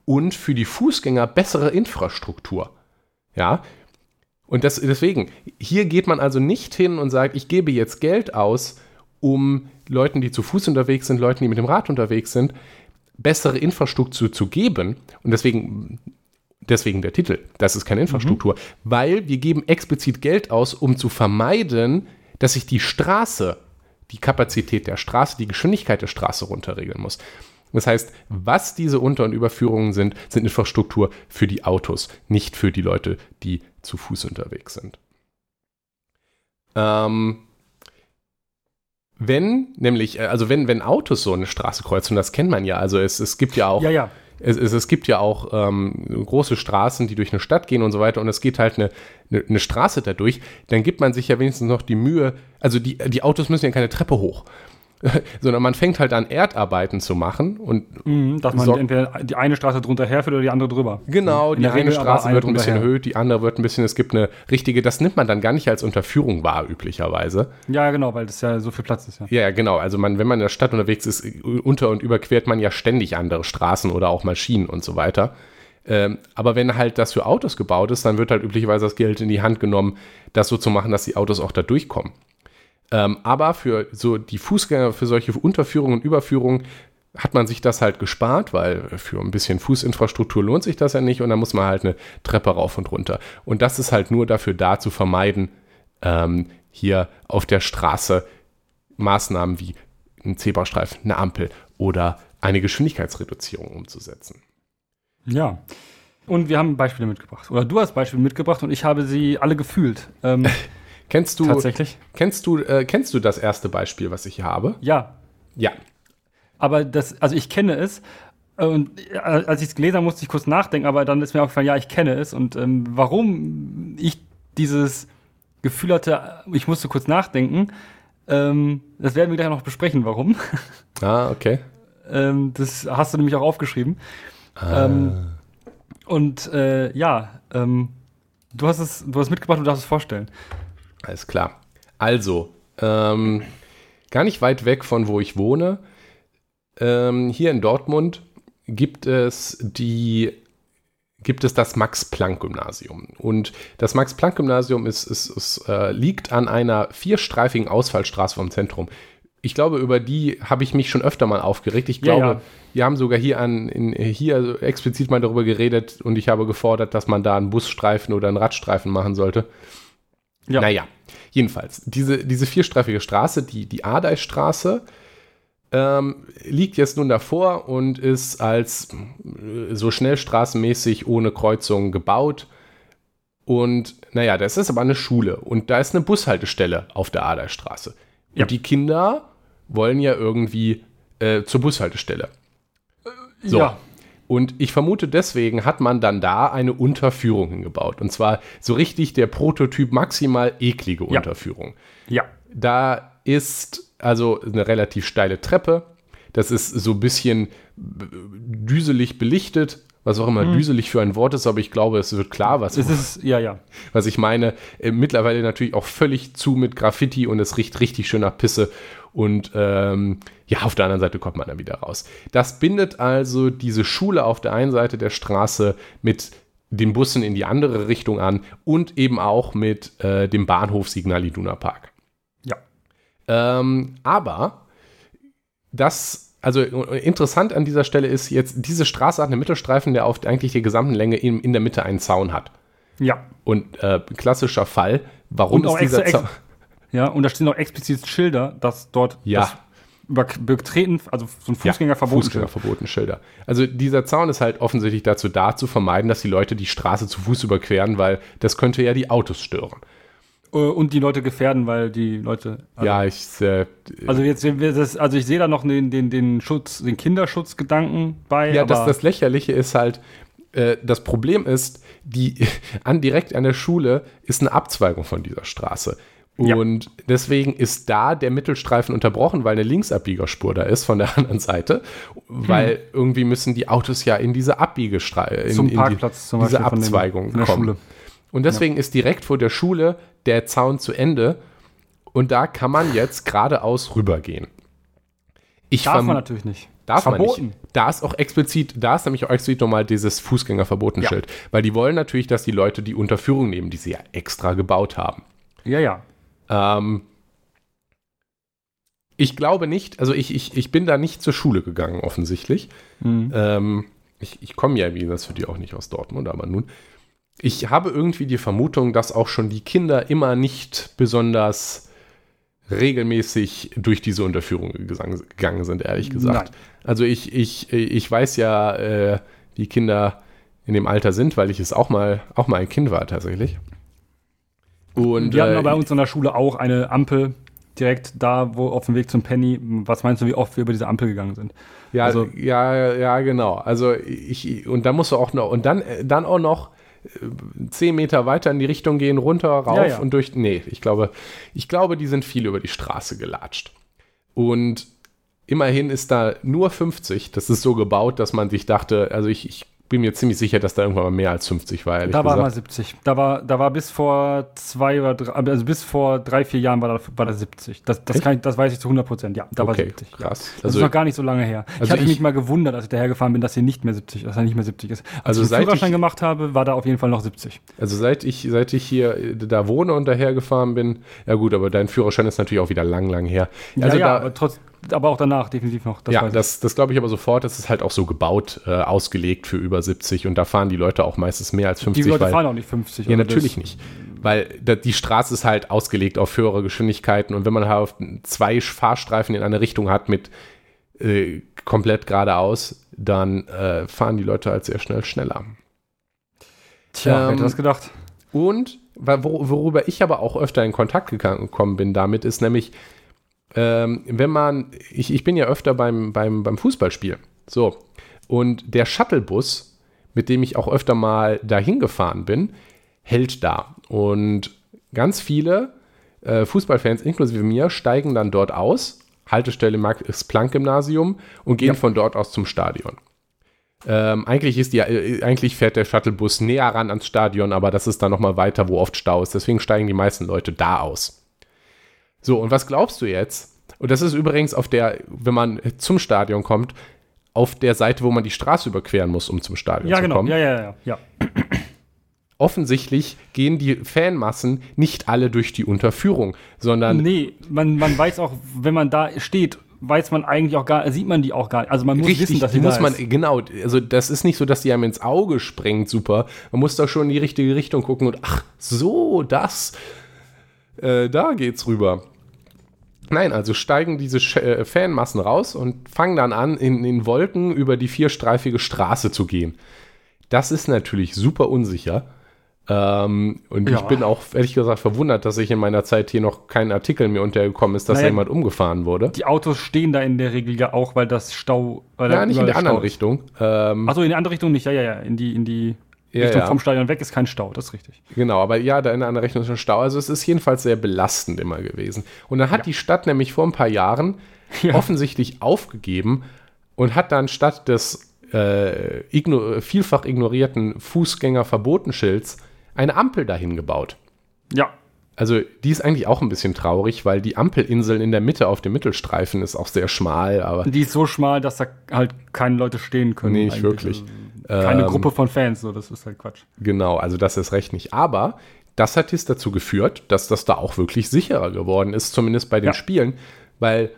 und für die Fußgänger bessere Infrastruktur. Ja. Und das, deswegen, hier geht man also nicht hin und sagt, ich gebe jetzt Geld aus, um Leuten, die zu Fuß unterwegs sind, Leuten, die mit dem Rad unterwegs sind, bessere Infrastruktur zu geben. Und deswegen, deswegen der Titel, das ist keine Infrastruktur, weil wir geben explizit Geld aus, um zu vermeiden, dass sich die Straße, die Kapazität der Straße, die Geschwindigkeit der Straße runterregeln muss. Das heißt, was diese Unter- und Überführungen sind, sind Infrastruktur für die Autos, nicht für die Leute, die zu Fuß unterwegs sind. Ähm, wenn, nämlich, äh, also wenn, wenn Autos so eine Straße kreuzen, das kennt man ja, also es, es gibt ja auch, Ja, ja. Es, es, es gibt ja auch ähm, große Straßen, die durch eine Stadt gehen und so weiter und es geht halt eine, eine, eine Straße dadurch, dann gibt man sich ja wenigstens noch die Mühe, also die, die Autos müssen ja keine Treppe hoch, sondern man fängt halt an Erdarbeiten zu machen und Mhm, dass man entweder die eine Straße drunter herfährt oder die andere drüber. Genau, die eine Straße eine wird ein bisschen erhöht, die andere wird ein bisschen, es gibt eine richtige, das nimmt man dann gar nicht als Unterführung wahr, üblicherweise. Ja, genau, weil das ja so viel Platz ist, ja. Ja, ja, genau. Also man, wenn man in der Stadt unterwegs ist, unter- und überquert man ja ständig andere Straßen oder auch Maschinen und so weiter. Ähm, aber wenn halt das für Autos gebaut ist, dann wird halt üblicherweise das Geld in die Hand genommen, das so zu machen, dass die Autos auch da durchkommen. Ähm, aber für so die Fußgänger, für solche Unterführungen und Überführungen hat man sich das halt gespart, weil für ein bisschen Fußinfrastruktur lohnt sich das ja nicht und dann muss man halt eine Treppe rauf und runter. Und das ist halt nur dafür da zu vermeiden, ähm, hier auf der Straße Maßnahmen wie ein Zebrastreifen, eine Ampel oder eine Geschwindigkeitsreduzierung umzusetzen. Ja. Und wir haben Beispiele mitgebracht. Oder du hast Beispiele mitgebracht und ich habe sie alle gefühlt. Ähm, Kennst du, tatsächlich. kennst du, äh, kennst du das erste Beispiel, was ich hier habe? Ja. Ja. Aber das, also ich kenne es. äh, Und äh, als ich es gelesen habe, musste ich kurz nachdenken, aber dann ist mir aufgefallen, ja, ich kenne es. Und ähm, warum ich dieses Gefühl hatte, ich musste kurz nachdenken, ähm, das werden wir gleich noch besprechen, warum. Ah, okay. ähm, das hast du nämlich auch aufgeschrieben. Ähm, und äh, ja, ähm, du hast es, du hast mitgebracht und darfst es vorstellen. Alles klar. Also, ähm, gar nicht weit weg von wo ich wohne, ähm, hier in Dortmund gibt es die gibt es das Max-Planck-Gymnasium. Und das Max-Planck-Gymnasium ist, ist, ist, äh, liegt an einer vierstreifigen Ausfallstraße vom Zentrum. Ich glaube, über die habe ich mich schon öfter mal aufgeregt. Ich Ja, glaube, ja. wir haben sogar hier, an, in, hier explizit mal darüber geredet und ich habe gefordert, dass man da einen Busstreifen oder einen Radstreifen machen sollte. Ja. Naja, jedenfalls, diese, diese vierstreifige Straße, die, die Adeistraße, ähm, liegt jetzt nun davor und ist als äh, so schnellstraßenmäßig ohne Kreuzung gebaut. Und naja, das ist aber eine Schule und da ist eine Bushaltestelle auf der Adeistraße. Ja. Und die Kinder wollen ja irgendwie äh, zur Bushaltestelle. So. Ja. Und ich vermute, deswegen hat man dann da eine Unterführung hingebaut. Und zwar so richtig der Prototyp maximal eklige Ja. Unterführung. Ja. Da ist also eine relativ steile Treppe. Das ist so ein bisschen düselig belichtet, was auch immer düselig für ein Wort ist, aber ich glaube, es wird klar, was, Es ist, ja, ja. was ich meine. Äh, mittlerweile natürlich auch völlig zu mit Graffiti und es riecht richtig schön nach Pisse. Und ähm, ja, auf der anderen Seite kommt man dann wieder raus. Das bindet also diese Schule auf der einen Seite der Straße mit den Bussen in die andere Richtung an und eben auch mit äh, dem Bahnhof Signal Iduna Park. Ja. Ähm, aber das, also interessant an dieser Stelle ist jetzt, diese Straße hat einen Mittelstreifen, der auf eigentlich der gesamten Länge in, in der Mitte einen Zaun hat. Ja. Und äh, klassischer Fall, warum ist dieser extra- Zaun? Ja, und da stehen auch explizit Schilder, dass dort Ja. das über betreten, also so ein Fußgänger verboten Fußgänger wird. verboten Schilder. Also dieser Zaun ist halt offensichtlich dazu da, zu vermeiden, dass die Leute die Straße zu Fuß überqueren, weil das könnte ja die Autos stören. Äh, Und die Leute gefährden, weil die Leute. Also, ja, ich, äh, Also jetzt das, also ich sehe da noch den, den, den Schutz, den Kinderschutzgedanken bei. ja, das, das Lächerliche ist halt, äh, das Problem ist, die an direkt an der Schule ist eine Abzweigung von dieser Straße. Ja. Und deswegen ist da der Mittelstreifen unterbrochen, weil eine Linksabbiegerspur da ist von der anderen Seite. Weil irgendwie müssen die Autos ja in diese Abbiegestreifen, in, Zum in Parkplatz die, zum diese Beispiel von Abzweigung von kommen. Schule. Und deswegen ist direkt vor der Schule der Zaun zu Ende. Und da kann man jetzt geradeaus rübergehen. Ich darf man natürlich nicht. Darf Verboten. man nicht. Da ist auch explizit, da ist nämlich auch explizit nochmal dieses Fußgängerverbotenschild. Weil die wollen natürlich, dass die Leute die Unterführung nehmen, die sie ja extra gebaut haben. Ja, ja. Ähm, ich glaube nicht, also ich, ich, ich bin da nicht zur Schule gegangen, offensichtlich. Mhm. Ähm, ich ich komme ja, wie das für die auch nicht aus Dortmund, aber nun. Ich habe irgendwie die Vermutung, dass auch schon die Kinder immer nicht besonders regelmäßig durch diese Unterführung gegangen sind, ehrlich gesagt. Nein. Also ich, ich, ich weiß ja, äh, wie Kinder in dem Alter sind, weil ich es auch mal, auch mal ein Kind war tatsächlich. Und wir hatten äh, aber bei uns in der Schule auch eine Ampel, direkt da, wo auf dem Weg zum Penny, was meinst du, wie oft wir über diese Ampel gegangen sind? Ja, also, ja, ja, genau. Also ich, und dann musst du auch noch, und dann, dann auch noch äh, zehn Meter weiter in die Richtung gehen, runter, rauf ja, ja. und durch. Nee, ich glaube, ich glaube, die sind viel über die Straße gelatscht. Und immerhin ist da nur 50. Das ist so gebaut, dass man sich dachte, also ich, ich bin mir ziemlich sicher, dass da irgendwann mal mehr als 50 war. Da war gesagt. mal 70. Da war, da war bis vor zwei oder drei, also bis vor drei, vier Jahren war da, war da 70. Das, das, ich, das weiß ich zu 100 Prozent. Ja, da okay, war 70. Krass. Ja. Das also, ist noch gar nicht so lange her. Also ich hatte mich mal gewundert, als ich dahergefahren bin, dass hier nicht mehr 70, dass er nicht mehr 70 ist. Als also ich den Führerschein ich, gemacht habe, war da auf jeden Fall noch 70. Also seit ich, seit ich hier da wohne und dahergefahren bin, ja gut, aber dein Führerschein ist natürlich auch wieder lang, lang her. Also ja, ja aber trotzdem aber auch danach definitiv noch. Das ja, das, das glaube ich aber sofort. Das ist halt auch so gebaut, äh, ausgelegt für über 70 und da fahren die Leute auch meistens mehr als 50. Die Leute weil, fahren auch nicht 50. Ja, natürlich nicht. Weil da, die Straße ist halt ausgelegt auf höhere Geschwindigkeiten und wenn man halt zwei Fahrstreifen in eine Richtung hat mit äh, komplett geradeaus, dann äh, fahren die Leute halt sehr schnell schneller. Tja, ähm, hätte das gedacht. Und worüber ich aber auch öfter in Kontakt gekommen bin damit, ist nämlich, ähm, wenn man, ich, ich bin ja öfter beim, beim, beim Fußballspiel. So. Und der Shuttlebus, mit dem ich auch öfter mal dahin gefahren bin, hält da. Und ganz viele äh, Fußballfans, inklusive mir, steigen dann dort aus. Haltestelle Max-Planck-Gymnasium und gehen ja. von dort aus zum Stadion. Ähm, eigentlich, ist die, äh, eigentlich fährt der Shuttlebus näher ran ans Stadion, aber das ist dann nochmal weiter, wo oft Stau ist. Deswegen steigen die meisten Leute da aus. So, und was glaubst du jetzt? Und das ist übrigens auf der, wenn man zum Stadion kommt, auf der Seite, wo man die Straße überqueren muss, um zum Stadion ja, zu genau. kommen. Ja, genau. Ja, ja, ja. Offensichtlich gehen die Fanmassen nicht alle durch die Unterführung, sondern. Nee, man, man weiß auch, wenn man da steht, weiß man eigentlich auch gar, sieht man die auch gar nicht. Also man muss Richtig, wissen, dass die muss da man, ist. Genau, also das ist nicht so, dass die einem ins Auge sprengt, super. Man muss da schon in die richtige Richtung gucken und ach, so, das, äh, da geht's rüber. Nein, also steigen diese äh, Fanmassen raus und fangen dann an, in, in Wolken über die vierstreifige Straße zu gehen. Das ist natürlich super unsicher. Ähm, und ja. ich bin auch ehrlich gesagt verwundert, dass ich in meiner Zeit hier noch kein Artikel mir untergekommen ist, dass naja, jemand umgefahren wurde. Die Autos stehen da in der Regel ja auch, weil das Stau. Weil ja, nicht in der anderen Richtung. Ähm, Achso, in die andere Richtung nicht. Ja, ja, ja. In die, in die ja, Richtung ja. vom Stadion weg ist kein Stau, das ist richtig. Genau, aber ja, da in einer Rechnung ist ein Stau. Also es ist jedenfalls sehr belastend immer gewesen. Und dann hat ja. die Stadt nämlich vor ein paar Jahren offensichtlich aufgegeben und hat dann statt des äh, igno vielfach ignorierten Fußgängerverbotenschilds eine Ampel dahin gebaut. Ja. Also die ist eigentlich auch ein bisschen traurig, weil die Ampelinsel in der Mitte auf dem Mittelstreifen ist auch sehr schmal. Aber die ist so schmal, dass da halt keine Leute stehen können. Nee, nicht wirklich. Also keine ähm, Gruppe von Fans, so, das ist halt Quatsch. Genau, also das ist recht nicht. Aber das hat jetzt dazu geführt, dass das da auch wirklich sicherer geworden ist, zumindest bei den ja. Spielen, weil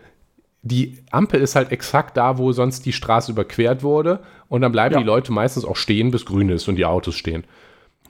die Ampel ist halt exakt da, wo sonst die Straße überquert wurde und dann bleiben ja. die Leute meistens auch stehen, bis grün ist und die Autos stehen.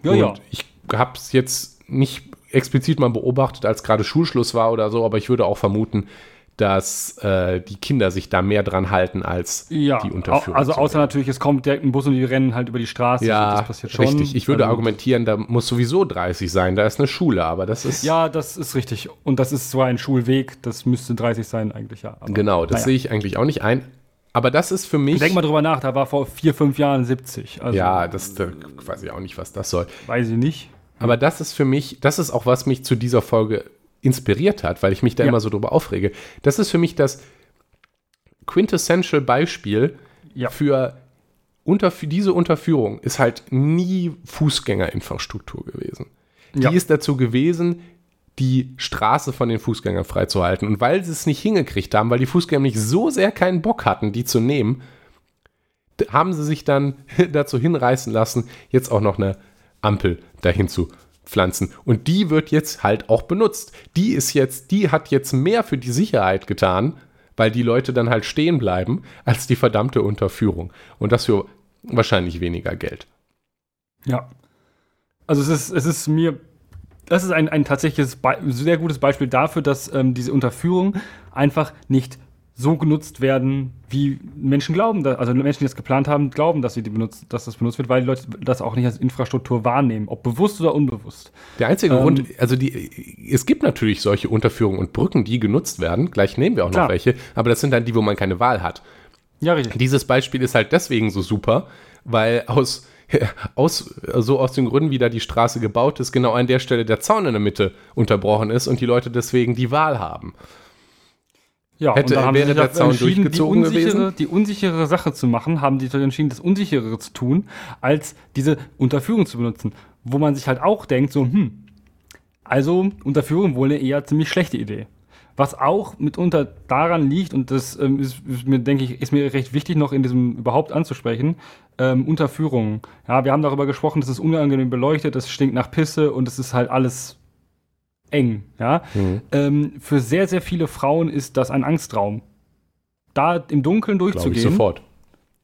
Ja, und ja. ich habe es jetzt nicht explizit mal beobachtet, als gerade Schulschluss war oder so, aber ich würde auch vermuten, dass äh, die Kinder sich da mehr dran halten als ja, die Unterführung. Also außer natürlich, es kommt direkt ein Bus und die rennen halt über die Straße. Ja, das passiert schon. richtig. Ich würde also, argumentieren, da muss sowieso 30 sein. Da ist eine Schule, aber das ist. Ja, das ist richtig. Und das ist zwar ein Schulweg, das müsste 30 sein eigentlich, ja. Aber, genau, das naja. sehe ich eigentlich auch nicht ein. Aber das ist für mich. Denk mal drüber nach, da war vor vier, fünf Jahren 70. Also, ja, das da weiß ich auch nicht, was das soll. Weiß ich nicht. Aber das ist für mich, das ist auch, was mich zu dieser Folge inspiriert hat, weil ich mich da ja. immer so drüber aufrege. Das ist für mich das quintessential Beispiel ja. für, unter, für diese Unterführung ist halt nie Fußgängerinfrastruktur gewesen. Ja. Die ist dazu gewesen, die Straße von den Fußgängern freizuhalten. Und weil sie es nicht hingekriegt haben, weil die Fußgänger nicht so sehr keinen Bock hatten, die zu nehmen, haben sie sich dann dazu hinreißen lassen, jetzt auch noch eine Ampel dahin zu pflanzen. Und die wird jetzt halt auch benutzt. Die ist jetzt, die hat jetzt mehr für die Sicherheit getan, weil die Leute dann halt stehen bleiben, als die verdammte Unterführung. Und das für wahrscheinlich weniger Geld. Ja. Also es ist, es ist mir, das ist ein, ein tatsächliches, Be sehr gutes Beispiel dafür, dass ähm, diese Unterführung einfach nicht so genutzt werden, wie Menschen glauben, also Menschen, die das geplant haben, glauben, dass sie die benutzt, dass das benutzt wird, weil die Leute das auch nicht als Infrastruktur wahrnehmen, ob bewusst oder unbewusst. Der einzige ähm, Grund, also die, es gibt natürlich solche Unterführungen und Brücken, die genutzt werden. Gleich nehmen wir auch klar. noch welche, aber das sind dann die, wo man keine Wahl hat. Ja, richtig. Dieses Beispiel ist halt deswegen so super, weil aus aus, so aus den Gründen, wie da die Straße gebaut ist, genau an der Stelle der Zaun in der Mitte unterbrochen ist und die Leute deswegen die Wahl haben. Ja, Hätte, und wäre der Zaun durchgezogen die gewesen? Die unsichere Sache zu machen, haben die entschieden, das Unsichere zu tun, als diese Unterführung zu benutzen. Wo man sich halt auch denkt, so, hm, also Unterführung wohl eine eher ziemlich schlechte Idee. Was auch mitunter daran liegt, und das ähm, ist, ist, mir, denke ich, ist mir recht wichtig, noch in diesem überhaupt anzusprechen, ähm, Unterführungen. Ja, wir haben darüber gesprochen, das ist unangenehm beleuchtet, das stinkt nach Pisse und es ist halt alles eng. Ja? Mhm. Ähm, für sehr, sehr viele Frauen ist das ein Angstraum. Da im Dunkeln durchzugehen. Glaube ich sofort.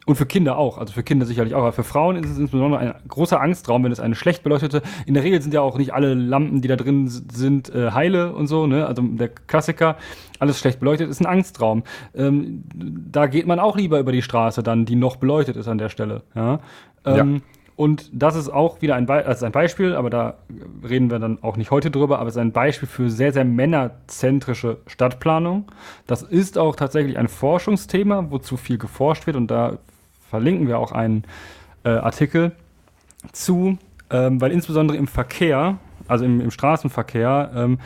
Und für Kinder auch, also für Kinder sicherlich auch, aber für Frauen ist es insbesondere ein großer Angstraum, wenn es eine schlecht beleuchtete, in der Regel sind ja auch nicht alle Lampen, die da drin sind, äh, heile und so, ne? Also der Klassiker, alles schlecht beleuchtet, ist ein Angstraum. Ähm, da geht man auch lieber über die Straße dann, die noch beleuchtet ist an der Stelle. Ja. Ähm, ja. Und das ist auch wieder ein, Be also ein Beispiel, aber da reden wir dann auch nicht heute drüber, aber es ist ein Beispiel für sehr, sehr männerzentrische Stadtplanung. Das ist auch tatsächlich ein Forschungsthema, wozu viel geforscht wird und da verlinken wir auch einen äh, Artikel zu, ähm, weil insbesondere im Verkehr, also im, im Straßenverkehr, ähm,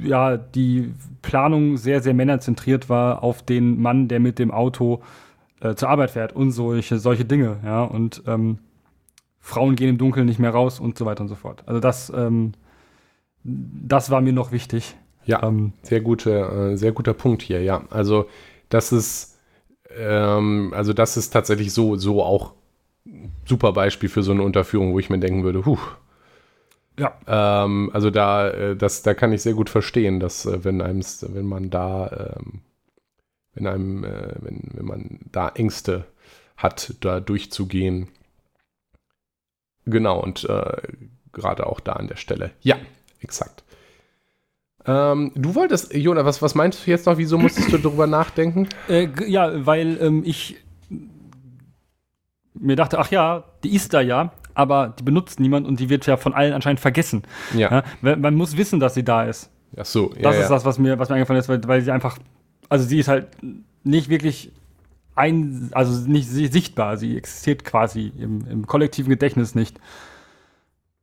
ja, die Planung sehr, sehr männerzentriert war auf den Mann, der mit dem Auto äh, zur Arbeit fährt und solche, solche Dinge, ja, und ähm, Frauen gehen im Dunkeln nicht mehr raus und so weiter und so fort. Also das, ähm, das war mir noch wichtig. Ja, ähm, sehr, gute, äh, sehr guter Punkt hier, ja. Also das ist, ähm, also das ist tatsächlich so, so auch super Beispiel für so eine Unterführung, wo ich mir denken würde, huh. Ja. Ähm, also da, äh, das, da kann ich sehr gut verstehen, dass äh, wenn einem, wenn man da ähm, wenn einem, äh, wenn, wenn man da Ängste hat, da durchzugehen. Genau, und äh, gerade auch da an der Stelle. Ja, exakt. Ähm, du wolltest, Jona, was, was meinst du jetzt noch? Wieso musstest du darüber nachdenken? Äh, ja, weil ähm, ich mir dachte, ach ja, die ist da ja, aber die benutzt niemand und die wird ja von allen anscheinend vergessen. Ja. ja man muss wissen, dass sie da ist. Ach so, ja. Das ist das, was mir, was mir eingefallen ist, weil, weil sie einfach also sie ist halt nicht wirklich ein, also nicht sichtbar, sie existiert quasi im, im kollektiven Gedächtnis nicht.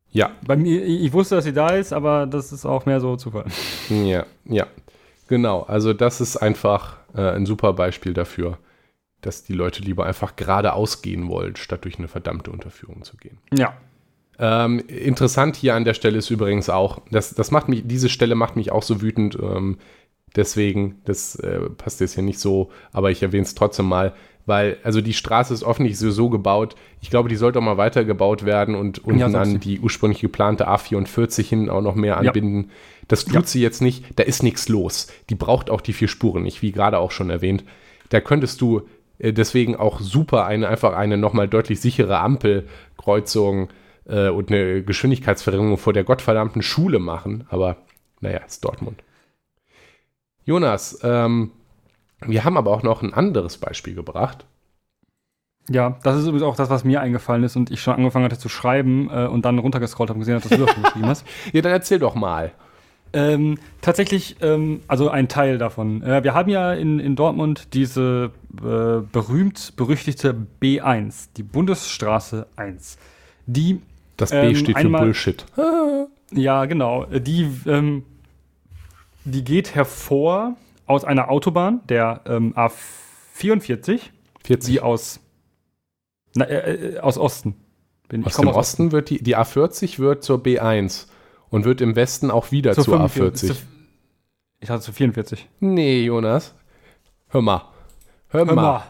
Ja. Bei mir, ich wusste, dass sie da ist, aber das ist auch mehr so Zufall. Ja, ja. Genau, also das ist einfach äh, ein super Beispiel dafür, dass die Leute lieber einfach geradeaus gehen wollen, statt durch eine verdammte Unterführung zu gehen. Ja. Ähm, interessant hier an der Stelle ist übrigens auch, das, das macht mich, diese Stelle macht mich auch so wütend, ähm, Deswegen, das äh, passt jetzt hier nicht so, aber ich erwähne es trotzdem mal, weil, also die Straße ist offensichtlich so, so gebaut. Ich glaube, die sollte auch mal weitergebaut werden und unten ja, an die ursprünglich geplante A44 hin auch noch mehr anbinden. Ja. Das tut ja. sie jetzt nicht. Da ist nichts los. Die braucht auch die vier Spuren nicht, wie gerade auch schon erwähnt. Da könntest du äh, deswegen auch super eine, einfach eine nochmal deutlich sichere Ampelkreuzung äh, und eine Geschwindigkeitsverringerung vor der gottverdammten Schule machen. Aber naja, ist Dortmund. Jonas, ähm, wir haben aber auch noch ein anderes Beispiel gebracht. Ja, das ist übrigens auch das, was mir eingefallen ist und ich schon angefangen hatte zu schreiben äh, und dann runtergescrollt habe und gesehen habe, dass du das schon geschrieben hast. Ja, dann erzähl doch mal. Ähm, tatsächlich, ähm, also ein Teil davon. Äh, wir haben ja in, in Dortmund diese äh, berühmt-berüchtigte B1, die Bundesstraße 1. Die. Das B ähm, steht für Bullshit. Ja, genau. Die ähm, die geht hervor aus einer Autobahn, der ähm, A44, 40. die aus, na, äh, äh aus Osten. Bin, aus dem aus Osten, Osten wird die, die A40 wird zur B1 und wird im Westen auch wieder zur, zur A40. Zu, ich hatte zu 44. Nee, Jonas. Hör mal. Hör, hör mal.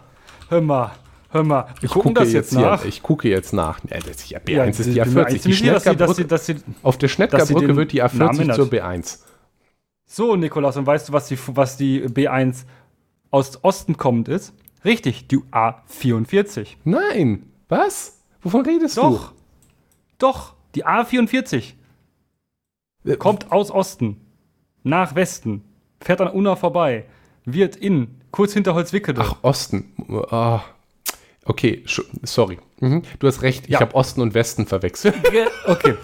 Hör mal. Hör mal. Wir ich gucken das jetzt, nach. Hier, ich gucke jetzt nach. Ja, das ist ja B1 ja, ist die A40. Die Schnettgerbrücke, auf der Schnettgerbrücke wird die A40 zur B1. So, Nikolaus, und weißt du, was die, was die B1 aus Osten kommend ist? Richtig, die A44. Nein, was? Wovon redest doch, du? Doch, doch, die A44 äh, kommt aus Osten nach Westen, fährt an Unna vorbei, wird in kurz hinter Holzwickede. Ach, Osten. Oh. Okay, sorry. Mhm. Du hast recht, ich ja. habe Osten und Westen verwechselt. Okay.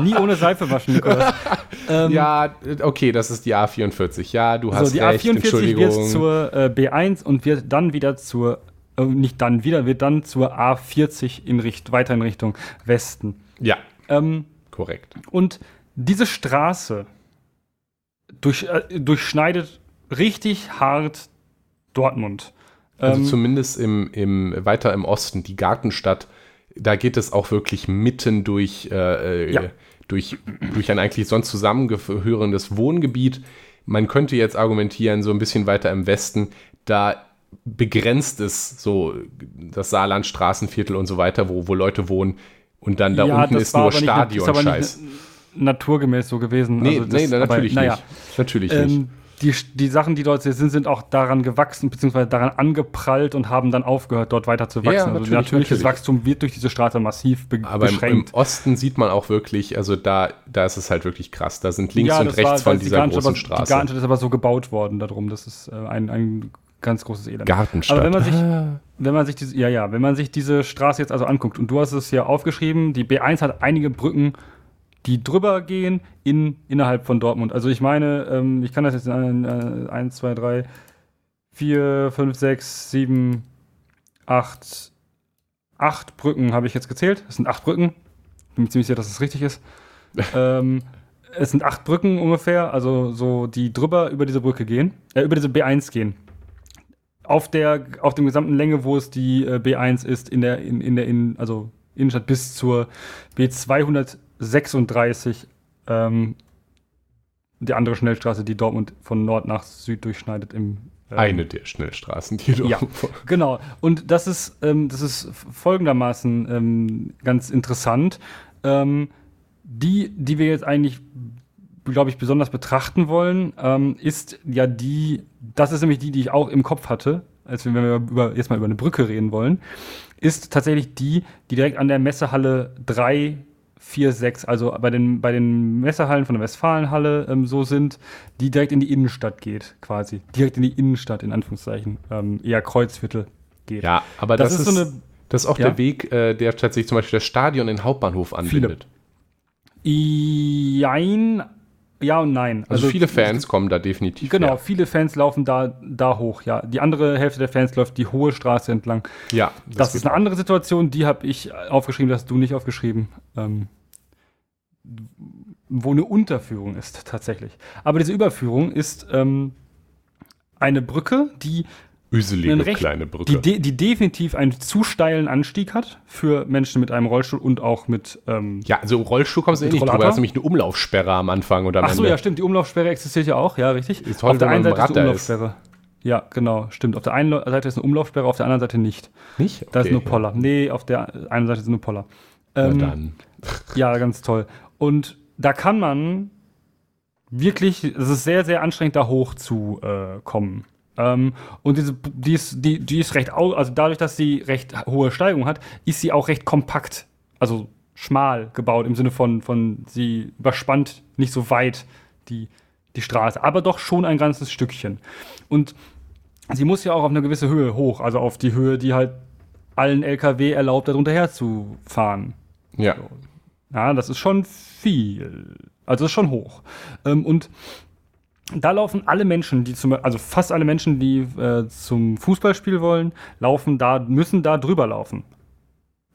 Nie ohne Seife waschen, Nikolaus. Ähm, ja, okay, das ist die A44. Ja, du hast so, die recht, A44 Entschuldigung. wird zur äh, B1 und wird dann wieder zur, äh, nicht dann wieder, wird dann zur A40 in Richt, weiter in Richtung Westen. Ja, ähm, korrekt. Und diese Straße durch, äh, durchschneidet richtig hart Dortmund. Also ähm, zumindest im, im, weiter im Osten, die Gartenstadt, da geht es auch wirklich mitten durch, äh, äh, ja. durch, durch ein eigentlich sonst zusammengehörendes Wohngebiet. Man könnte jetzt argumentieren, so ein bisschen weiter im Westen, da begrenzt es so das Saarland, Straßenviertel und so weiter, wo, wo Leute wohnen. Und dann da ja, unten ist nur Stadion-Scheiß. Naturgemäß so gewesen. Nee, also das, nee natürlich aber, nicht. Natürlich ähm, nicht die, die Sachen, die dort sind, sind auch daran gewachsen, beziehungsweise daran angeprallt und haben dann aufgehört, dort weiter zu wachsen. Ja, also natürliches natürlich. Wachstum wird durch diese Straße massiv be Aber beschränkt. Im, im, Osten sieht man auch wirklich, also da, da ist es halt wirklich krass. Da sind links ja, und rechts war, von dieser großen aber, Straße. Die Gartenstadt ist aber so gebaut worden darum. Das ist äh, ein, ein ganz großes Elend. Gartenstadt. Aber wenn man sich, ah. wenn man sich diese, ja, ja, wenn man sich diese Straße jetzt also anguckt und du hast es ja aufgeschrieben, die B1 hat einige Brücken, die drüber gehen in, innerhalb von Dortmund. Also ich meine, ähm, ich kann das jetzt in äh, 1, 2, 3, 4, 5, 6, 7, 8, 8 Brücken habe ich jetzt gezählt. Es sind 8 Brücken. Bin mir ziemlich sicher, dass es das richtig ist. ähm, es sind 8 Brücken ungefähr, also so, die drüber über diese Brücke gehen, äh, über diese B1 gehen. Auf der, auf dem gesamten Länge, wo es die äh, B1 ist, in der, in, in der, in, also Innenstadt bis zur B200 36 ähm, die andere Schnellstraße, die Dortmund von Nord nach Süd durchschneidet im ähm, eine der Schnellstraßen, die du Ja, genau. Und das ist, ähm, das ist folgendermaßen ähm, ganz interessant. Ähm, die, die wir jetzt eigentlich, glaube ich, besonders betrachten wollen, ähm, ist ja die, das ist nämlich die, die ich auch im Kopf hatte, als wenn wir über, jetzt mal über eine Brücke reden wollen, ist tatsächlich die, die direkt an der Messehalle 3 4, 6, also bei den, bei den Messehallen von der Westfalenhalle ähm, so sind, die direkt in die Innenstadt geht, quasi. Direkt in die Innenstadt, in Anführungszeichen. Ähm, eher Kreuzviertel geht. Ja, aber das, das ist, ist, so eine. Das ist auch ja? der Weg, äh, der tatsächlich zum Beispiel das Stadion in Hauptbahnhof anbindet. Jein, ja und nein. Also, also viele Fans kommen da definitiv. Genau, her. viele Fans laufen da, da hoch, ja. Die andere Hälfte der Fans läuft die hohe Straße entlang. Ja. Das, das ist eine auch. andere Situation, die habe ich aufgeschrieben, das hast du nicht aufgeschrieben. Ähm, wo eine Unterführung ist, tatsächlich. Aber diese Überführung ist ähm, eine Brücke, die Üselige recht, kleine Brücke. Die, die, definitiv einen zu steilen Anstieg hat für Menschen mit einem Rollstuhl und auch mit. Ähm, ja, also Rollstuhl kommst du eh nicht drüber. Das ist nämlich eine Umlaufsperre am Anfang oder am Ach so, ja, stimmt. Die Umlaufsperre existiert ja auch, ja, richtig. Ist toll, auf der einen Seite ist die Umlaufsperre. Ist. Ja, genau, stimmt. Auf der einen Seite ist eine Umlaufsperre, auf der anderen Seite nicht. Nicht? Okay, da ist nur Poller. Nee, auf der einen Seite ist nur Poller. Ähm, Na dann. ja, ganz toll. Und da kann man wirklich, es ist sehr, sehr anstrengend, da hoch zu äh, kommen. Ähm, und diese, die, ist, die, die ist recht, also dadurch, dass sie recht hohe Steigung hat, ist sie auch recht kompakt, also schmal gebaut, im Sinne von, von sie überspannt nicht so weit die, die Straße, aber doch schon ein ganzes Stückchen. Und sie muss ja auch auf eine gewisse Höhe hoch, also auf die Höhe, die halt allen LKW erlaubt, darunter herzufahren. Ja. Ja, das ist schon viel. Also ist schon hoch. Ähm, und da laufen alle Menschen, die zum, also fast alle Menschen, die äh, zum Fußballspiel wollen, laufen da, müssen da drüber laufen.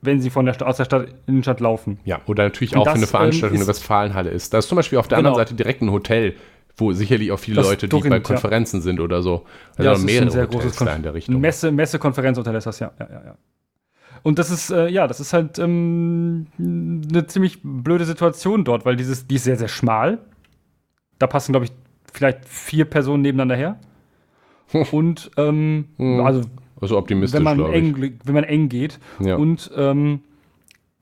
Wenn sie von der aus der Stadt Innenstadt laufen. Ja, oder natürlich Und auch, das, wenn eine Veranstaltung ähm, in der Westfalenhalle ist. Da ist zum Beispiel auf der genau. anderen Seite direkt ein Hotel, wo sicherlich auch viele das Leute, die bei Konferenzen ja. sind oder so. Also ja, das mehrere ist ein sehr Hotels großes Kon in der Richtung. Messe, Messe-Konferenzhotel ist das, ja. ja, ja, ja. Und das ist, äh, ja, das ist halt ähm, eine ziemlich blöde Situation dort, weil dieses, die ist sehr, sehr schmal. Da passen, glaube ich, vielleicht vier Personen nebeneinander her. Und ähm, hm. also, also optimistisch, wenn man, eng, wenn man eng geht. Ja. Und ähm,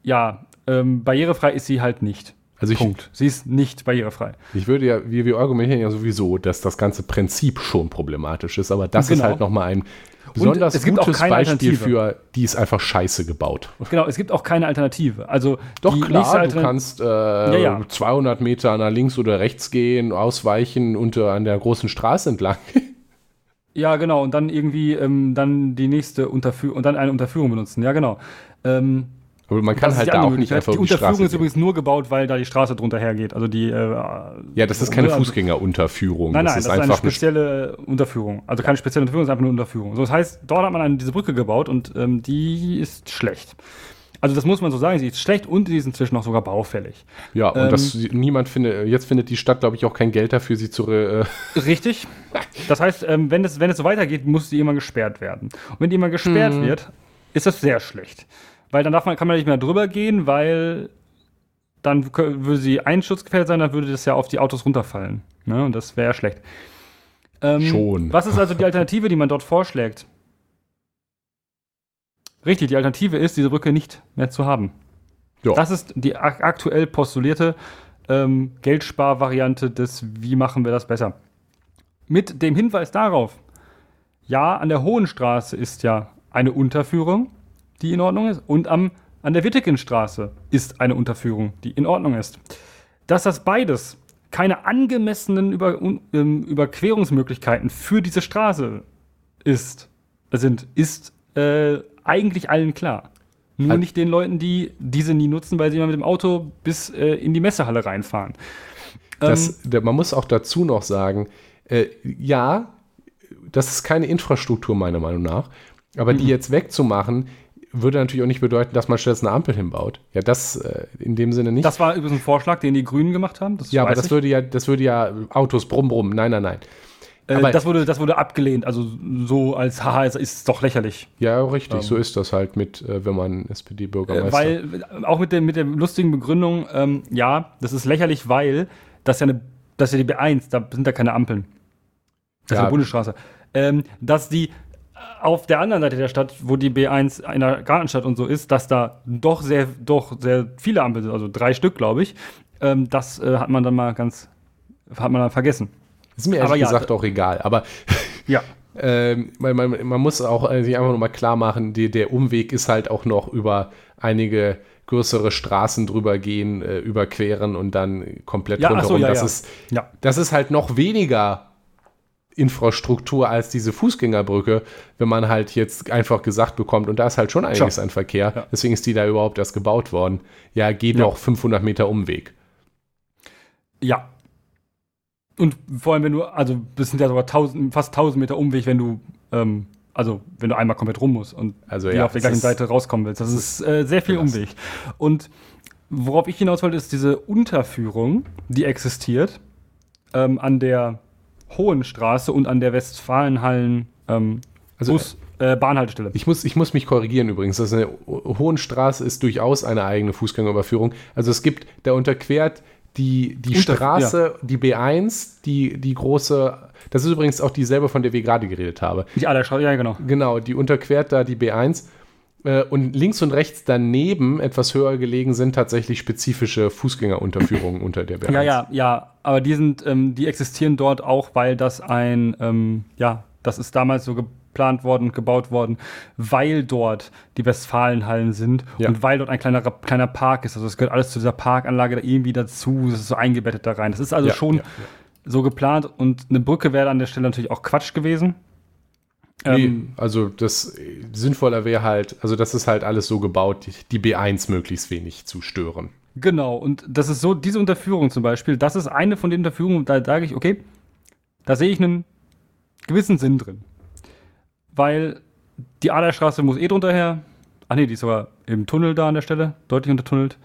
ja, ähm, barrierefrei ist sie halt nicht. Also ich, Punkt. Sie ist nicht barrierefrei. Ich würde ja, wir, wir argumentieren ja sowieso, dass das ganze Prinzip schon problematisch ist, aber das genau. ist halt nochmal ein besonders gutes Beispiel für, die ist einfach scheiße gebaut. Genau, es gibt auch keine Alternative. Also Doch klar, du kannst äh, ja, ja. 200 Meter nach links oder rechts gehen, ausweichen und äh, an der großen Straße entlang. Ja, genau. Und dann irgendwie ähm, dann die nächste Unterführung und dann eine Unterführung benutzen. Ja, genau. Ähm, Aber man kann halt da auch nicht einfach Die über die Unterführung Straße ist übrigens nur gebaut, weil da die Straße drunter hergeht. Also die. Äh, Ja, das ist keine Fußgängerunterführung. Nein, nein, das ist das ist eine einfach eine spezielle Unterführung. Also keine spezielle Unterführung, es ist einfach nur eine Unterführung. So, das heißt, dort hat man eine, diese Brücke gebaut und ähm, die ist schlecht. Also das muss man so sagen, sie ist schlecht und sie ist inzwischen auch sogar baufällig. Ja, und Ähm, das niemand findet, jetzt findet die Stadt, glaube ich, auch kein Geld dafür, sie zu. Äh, Richtig. Das heißt, ähm, wenn, es, wenn es so weitergeht, muss die immer gesperrt werden. Und wenn die immer gesperrt Mhm. wird, ist das sehr schlecht. Weil dann darf man, kann man nicht mehr drüber gehen, weil dann würde sie einschutzgefährdet sein, dann würde das ja auf die Autos runterfallen. Ne? Und das wäre ja schlecht. Ähm, Schon. Was ist also die Alternative, die man dort vorschlägt? Richtig, die Alternative ist, diese Brücke nicht mehr zu haben. Ja. Das ist die ak aktuell postulierte ähm, Geldsparvariante des, wie machen wir das besser. Mit dem Hinweis darauf, ja, an der Hohenstraße ist ja eine Unterführung, die in Ordnung ist, und am, an der Wittekenstraße ist eine Unterführung, die in Ordnung ist. Dass das beides keine angemessenen Über, un, ähm, Überquerungsmöglichkeiten für diese Straße ist, sind, ist äh, eigentlich allen klar. Nur Al- nicht den Leuten, die diese nie nutzen, weil sie immer mit dem Auto bis äh, in die Messehalle reinfahren. Das, der, man muss auch dazu noch sagen, äh, ja, das ist keine Infrastruktur meiner Meinung nach, aber Mhm. die jetzt wegzumachen, würde natürlich auch nicht bedeuten, dass man stattdessen eine Ampel hinbaut. Ja, das äh, in dem Sinne nicht. Das war übrigens ein Vorschlag, den die Grünen gemacht haben. Ja, aber das ich. würde ja, das würde ja Autos brumm brumm. Nein, nein, nein. Äh, aber- das, wurde, das wurde abgelehnt, also so als, haha, es ist doch lächerlich. Ja, richtig. Ähm. so ist das halt mit, äh, wenn man SPD-Bürgermeister. Äh, weil, auch mit der, mit der lustigen Begründung, ähm, ja, das ist lächerlich, weil das ist ja, eine, das ist ja die B1, da sind da keine Ampeln. Das ist Ja. eine Bundesstraße. Ähm, dass die auf der anderen Seite der Stadt, wo die B1 in der Gartenstadt und so ist, dass da doch sehr, doch sehr viele Ampeln sind, also drei Stück, glaube ich. Ähm, das äh, hat man dann mal ganz, hat man dann vergessen. ist mir ehrlich aber ja, gesagt auch egal. Aber Ja. ähm, man, man, man muss auch äh, sich einfach nochmal klar machen, die, der Umweg ist halt auch noch über einige größere Straßen drüber gehen, äh, überqueren und dann komplett Ja, ach so, ja, das, ja. Ist, Ja. das ist halt noch weniger Infrastruktur als diese Fußgängerbrücke, wenn man halt jetzt einfach gesagt bekommt, und da ist halt schon einiges Tja. an Verkehr, Ja. deswegen ist die da überhaupt erst gebaut worden. Ja, geht Ja. noch 500 Meter Umweg. Ja. Und vor allem, wenn du, also das sind ja sogar 1000, fast 1000 Meter Umweg, wenn du, ähm, also wenn du einmal komplett rum musst und Also ja, auf der gleichen Seite rauskommen willst. Das ist äh, sehr viel. Umweg. Und worauf ich hinaus wollte, ist diese Unterführung, die existiert ähm, an der Hohenstraße und an der Westfalenhallen ähm, Also, Bus, äh, Bahnhaltestelle. Ich muss, ich muss mich korrigieren übrigens. Das ist eine Hohenstraße ist durchaus eine eigene Fußgängerüberführung. Also es gibt, da unterquert die, die Unter- Straße, die B1, die, die große, das ist übrigens auch dieselbe, von der wir gerade geredet haben. Die Allerstraße, ja genau. Genau, die unterquert da die B1. Äh, Und links und rechts daneben, etwas höher gelegen, sind tatsächlich spezifische Fußgängerunterführungen unter der B1. Ja, ja, ja, aber die sind, ähm, die existieren dort auch, weil das ein, ähm, ja, das ist damals so geplant worden, gebaut worden, weil dort die Westfalenhallen sind Ja. und weil dort ein kleiner, kleiner Park ist. Also es gehört alles zu dieser Parkanlage da irgendwie dazu, das ist so eingebettet da rein. Das ist also Ja, schon ja, so geplant und eine Brücke wäre an der Stelle natürlich auch Quatsch gewesen. Nee, Ähm, also das äh, sinnvoller wäre halt, also das ist halt alles so gebaut, die, die B1 möglichst wenig zu stören. Genau, und das ist so, diese Unterführung zum Beispiel, das ist eine von den Unterführungen, da sage ich, okay, da sehe ich einen gewissen Sinn drin. Weil die Aderstraße muss eh drunter her. Ach nee, die ist sogar im Tunnel da an der Stelle, deutlich untertunnelt.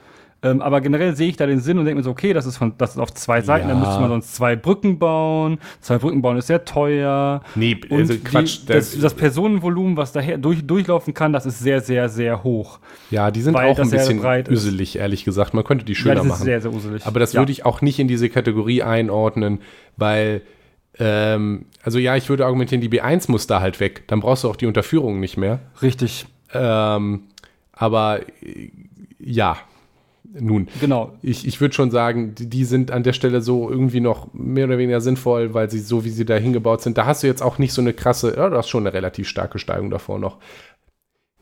Ähm, aber generell sehe ich da den Sinn und denke mir so, okay, das ist, von, das ist auf zwei Seiten, Ja. dann müsste man sonst zwei Brücken bauen. Zwei Brücken bauen ist sehr teuer. Nee, Und also die, Quatsch. das, das- das Personenvolumen, was daher durch, durchlaufen kann, das ist sehr, sehr, sehr hoch. ja, die sind auch das ein bisschen üselig, ehrlich gesagt. Man könnte die Ja, schöner das ist machen. sehr, sehr uselig. Aber das ja. würde ich auch nicht in diese Kategorie einordnen, weil, ähm, also ja, ich würde argumentieren, die B1 muss da halt weg. Dann brauchst du auch die Unterführung nicht mehr. Richtig, Ähm, aber äh, ja, nun. genau. Ich, ich würde schon sagen, die, die sind an der Stelle so irgendwie noch mehr oder weniger sinnvoll, weil sie so, wie sie da hingebaut sind. Da hast du jetzt auch nicht so eine krasse, ja, du hast schon eine relativ starke Steigung davor noch.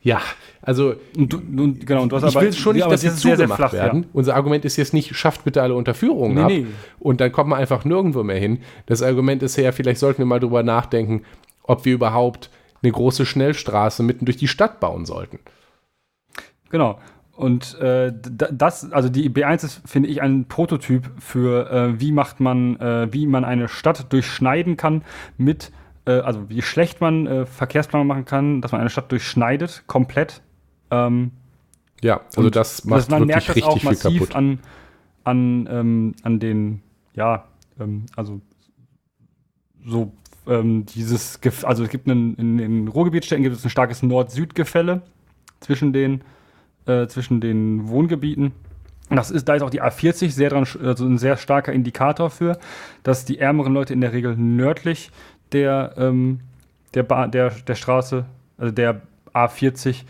Ja, also Und, du, und, genau, und du hast ich aber, will schon nicht, ja, dass sie ist sehr, sehr zugemacht flach, werden. Unser Argument ist jetzt nicht, schafft bitte alle Unterführungen Nee, ab. nee. Und dann kommt man einfach nirgendwo mehr hin. Das Argument ist ja, vielleicht sollten wir mal drüber nachdenken, ob wir überhaupt eine große Schnellstraße mitten durch die Stadt bauen sollten. Genau. Und äh, das, also die B1 ist, finde ich, ein Prototyp für, äh, wie macht man, äh, wie man eine Stadt durchschneiden kann mit, äh, also wie schlecht man äh, Verkehrsplanung machen kann, dass man eine Stadt durchschneidet, komplett. Ähm, ja, also das macht man wirklich merkt das richtig auch viel massiv kaputt. an, an, ähm, an den, ja, ähm, also so ähm, dieses, also es gibt einen, in den Ruhrgebietstädten gibt es ein starkes Nord-Süd-Gefälle zwischen den, äh, zwischen den Wohngebieten. Das ist, da ist auch die A40 sehr dran, also ein sehr starker Indikator für, dass die ärmeren Leute in der Regel nördlich der, ähm, der, ba der, der Straße, also der A40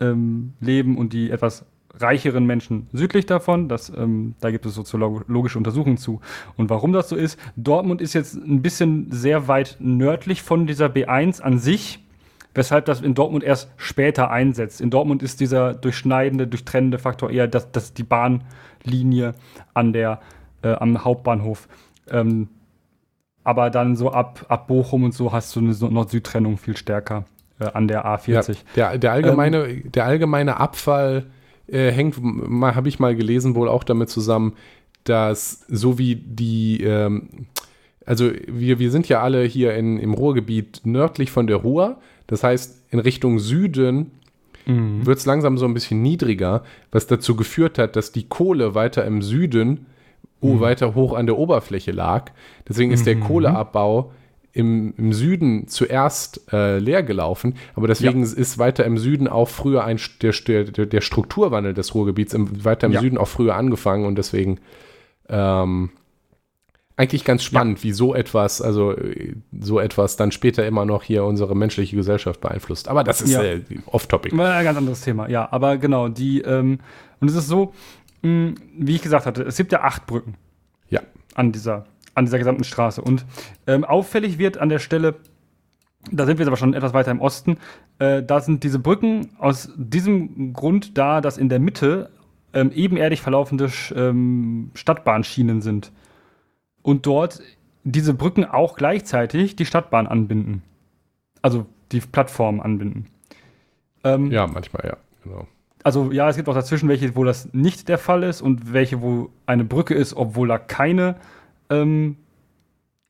ähm, leben und die etwas reicheren Menschen südlich davon. Das, ähm, da gibt es soziologische Untersuchungen zu. Und warum das so ist, Dortmund ist jetzt ein bisschen sehr weit nördlich von dieser B1 an sich, weshalb das in Dortmund erst später einsetzt. In Dortmund ist dieser durchschneidende, durchtrennende Faktor eher das, das die Bahnlinie an der, äh, am Hauptbahnhof. Ähm, aber dann so ab, ab Bochum und so hast du eine Nord-Süd-Trennung viel stärker äh, an der A40. Ja, der, der, allgemeine, der allgemeine Abfall äh, hängt, mal habe ich mal gelesen, wohl auch damit zusammen, dass so wie die, ähm, also wir, wir sind ja alle hier in, im Ruhrgebiet nördlich von der Ruhr, das heißt in Richtung Süden Mhm. wird es langsam so ein bisschen niedriger, was dazu geführt hat, dass die Kohle weiter im Süden oh, weiter hoch an der Oberfläche lag. Deswegen ist der Mhm. Kohleabbau im, im Süden zuerst äh, leer gelaufen, aber deswegen ist weiter im Süden auch früher ein, der, der, der Strukturwandel des Ruhrgebiets im, weiter im Ja. Süden auch früher angefangen und deswegen ähm, eigentlich ganz spannend, wie so etwas, also so etwas dann später immer noch hier unsere menschliche Gesellschaft beeinflusst. Aber das ist Ja. äh, off-topic. Ein ganz anderes Thema, ja. Aber genau, die, ähm, und es ist so, mh, wie ich gesagt hatte, es gibt ja acht Brücken Ja. an dieser, an dieser gesamten Straße. Und ähm, auffällig wird an der Stelle, da sind wir jetzt aber schon etwas weiter im Osten, äh, da sind diese Brücken aus diesem Grund da, dass in der Mitte ähm, ebenerdig verlaufende ähm, Stadtbahnschienen sind. Und dort diese Brücken auch gleichzeitig die Stadtbahn anbinden. Also die Plattform anbinden. Ähm, Ja, manchmal, ja, genau. also ja, es gibt auch dazwischen welche, wo das nicht der Fall ist und welche, wo eine Brücke ist, obwohl da keine, ähm,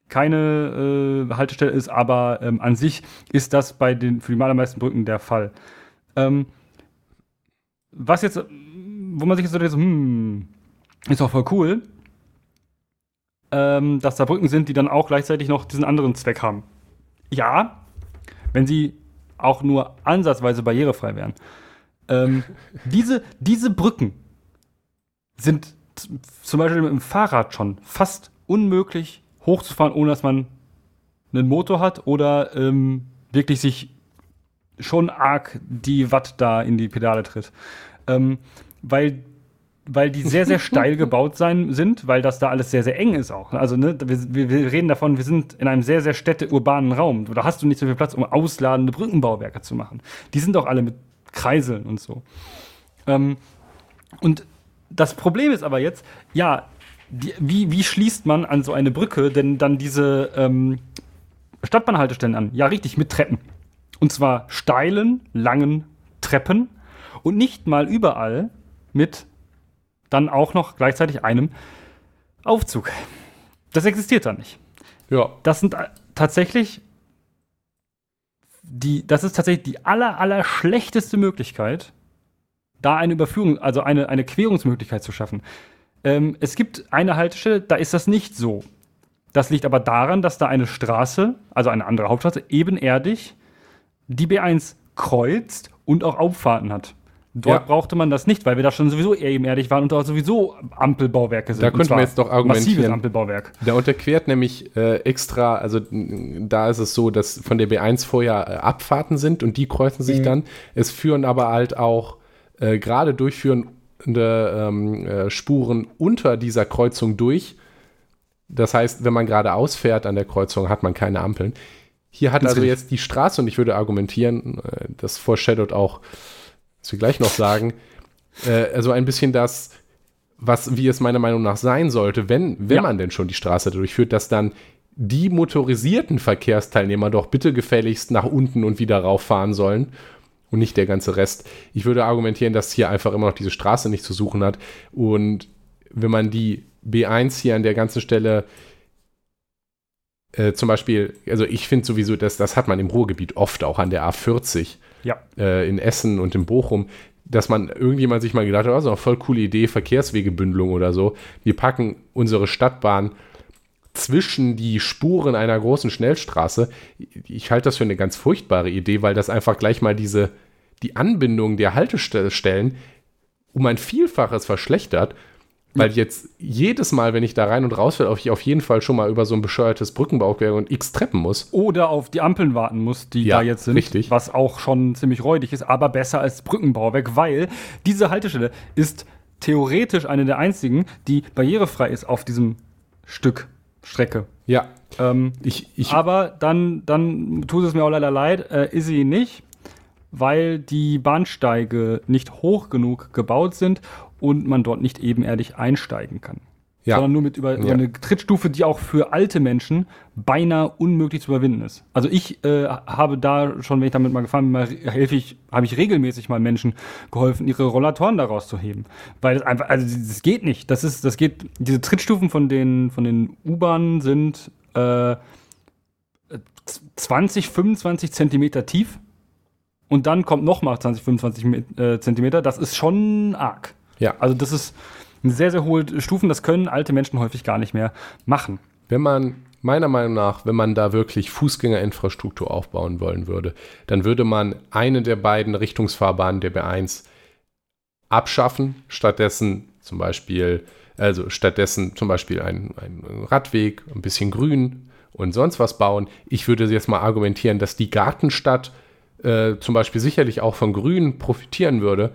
keine äh, Haltestelle ist, aber ähm, an sich ist das bei den für die allermeisten Brücken der Fall. Ähm, was jetzt, wo man sich jetzt so denkt, hm, ist doch voll cool, ähm, dass da Brücken sind, die dann auch gleichzeitig noch diesen anderen Zweck haben. Ja, wenn sie auch nur ansatzweise barrierefrei wären. Ähm, diese, diese Brücken sind zum Beispiel mit dem Fahrrad schon fast unmöglich hochzufahren, ohne dass man einen Motor hat oder ähm, wirklich sich schon arg die Watt da in die Pedale tritt. Ähm, weil, weil die sehr, sehr steil gebaut sein sind, weil das da alles sehr, sehr eng ist auch. Also, ne, wir, wir, reden davon, wir sind in einem sehr, sehr städteurbanen Raum. Da hast du nicht so viel Platz, um ausladende Brückenbauwerke zu machen. Die sind auch alle mit Kreiseln und so. Ähm, und das Problem ist aber jetzt, ja, die, wie, wie schließt man an so eine Brücke denn dann diese ähm, Stadtbahnhaltestellen an? Ja, richtig, mit Treppen. Und zwar steilen, langen Treppen und nicht mal überall mit dann auch noch gleichzeitig einem Aufzug. Das existiert da nicht. Ja, Das sind äh, tatsächlich die, das ist tatsächlich die aller, aller schlechteste Möglichkeit, da eine Überführung, also eine, eine Querungsmöglichkeit zu schaffen. Ähm, es gibt eine Haltestelle, da ist das nicht so. Das liegt aber daran, dass da eine Straße, also eine andere Hauptstraße, ebenerdig die B1 kreuzt und auch Auffahrten hat. Dort Ja. brauchte man das nicht, weil wir da schon sowieso ebenerdig waren und dort sowieso Ampelbauwerke sind. Da Und könnte man zwar jetzt doch Massives argumentieren. Ampelbauwerk. Da unterquert nämlich äh, extra, also da ist es so, dass von der B1 vorher äh, Abfahrten sind und die kreuzen sich dann. Es führen aber halt auch äh, gerade durchführende ähm, äh, Spuren unter dieser Kreuzung durch. Das heißt, wenn man gerade ausfährt an der Kreuzung, hat man keine Ampeln. Hier hat Das also jetzt die Straße, und ich würde argumentieren, äh, das foreshadowt auch, was wir gleich noch sagen, äh, also ein bisschen das, was, wie es meiner Meinung nach sein sollte, wenn, wenn Ja. man denn schon die Straße durchführt, dass dann die motorisierten Verkehrsteilnehmer doch bitte gefälligst nach unten und wieder rauffahren sollen und nicht der ganze Rest. Ich würde argumentieren, dass hier einfach immer noch diese Straße nicht zu suchen hat. Und wenn man die B1 hier an der ganzen Stelle äh, zum Beispiel, also ich finde sowieso, dass das hat man im Ruhrgebiet oft auch an der A40 Ja. äh, in Essen und in Bochum, dass man irgendjemand sich mal gedacht hat, das ist eine voll coole Idee, Verkehrswegebündelung oder so. Wir packen unsere Stadtbahn zwischen die Spuren einer großen Schnellstraße. Ich halte das für eine ganz furchtbare Idee, weil das einfach gleich mal diese, die Anbindung der Haltestellen um ein Vielfaches verschlechtert. Weil jetzt jedes Mal, wenn ich da rein und raus will, auf ich auf jeden Fall schon mal über so ein bescheuertes Brückenbauwerk und x Treppen muss. Oder auf die Ampeln warten muss, die Ja, da jetzt sind. richtig. Was auch schon ziemlich räudig ist, aber besser als Brückenbauwerk, weil diese Haltestelle ist theoretisch eine der einzigen, die barrierefrei ist auf diesem Stück Strecke. Ja, Ähm, ich, ich aber dann, dann tut es mir auch leider leid, äh, ist sie nicht, weil die Bahnsteige nicht hoch genug gebaut sind und man dort nicht ebenerdig einsteigen kann. Ja. Sondern nur mit über, über Ja. eine Trittstufe, die auch für alte Menschen beinahe unmöglich zu überwinden ist. Also ich äh, habe da schon, wenn ich damit mal gefahren bin, mal helfe ich, habe ich regelmäßig mal Menschen geholfen, ihre Rollatoren daraus zu heben. Weil das einfach, also das geht nicht. Das ist, das geht, diese Trittstufen von den, von den U-Bahnen sind äh, 20, 25 Zentimeter tief. Und dann kommt noch mal 20, 25 mit- äh, Zentimeter. Das ist schon arg. Ja. Also das ist eine sehr, sehr hohe Stufen. Das können alte Menschen häufig gar nicht mehr machen. Wenn man, meiner Meinung nach, wenn man da wirklich Fußgängerinfrastruktur aufbauen wollen würde, dann würde man eine der beiden Richtungsfahrbahnen der B1 abschaffen, stattdessen zum Beispiel, also stattdessen zum Beispiel einen, einen Radweg, ein bisschen Grün und sonst was bauen. Ich würde jetzt mal argumentieren, dass die Gartenstadt äh, zum Beispiel sicherlich auch von Grün profitieren würde.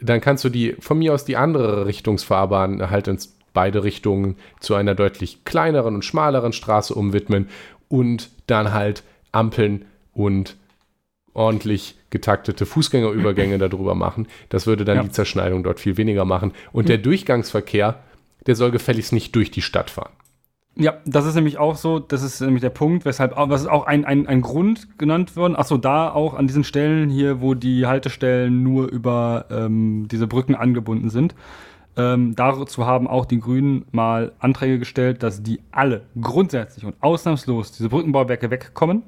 Dann kannst du die von mir aus die andere Richtungsfahrbahn halt ins beide Richtungen zu einer deutlich kleineren und schmaleren Straße umwidmen und dann halt Ampeln und ordentlich getaktete Fußgängerübergänge darüber machen. Das würde dann Ja. die Zerschneidung dort viel weniger machen. Und der Durchgangsverkehr, der soll gefälligst nicht durch die Stadt fahren. Ja, das ist nämlich auch so, das ist nämlich der Punkt, weshalb, auch- was ist auch ein, ein, ein Grund genannt worden. Achso, da auch an diesen Stellen hier, wo die Haltestellen nur über ähm, diese Brücken angebunden sind. Ähm, dazu haben auch die Grünen mal Anträge gestellt, dass die alle grundsätzlich und ausnahmslos diese Brückenbauwerke wegkommen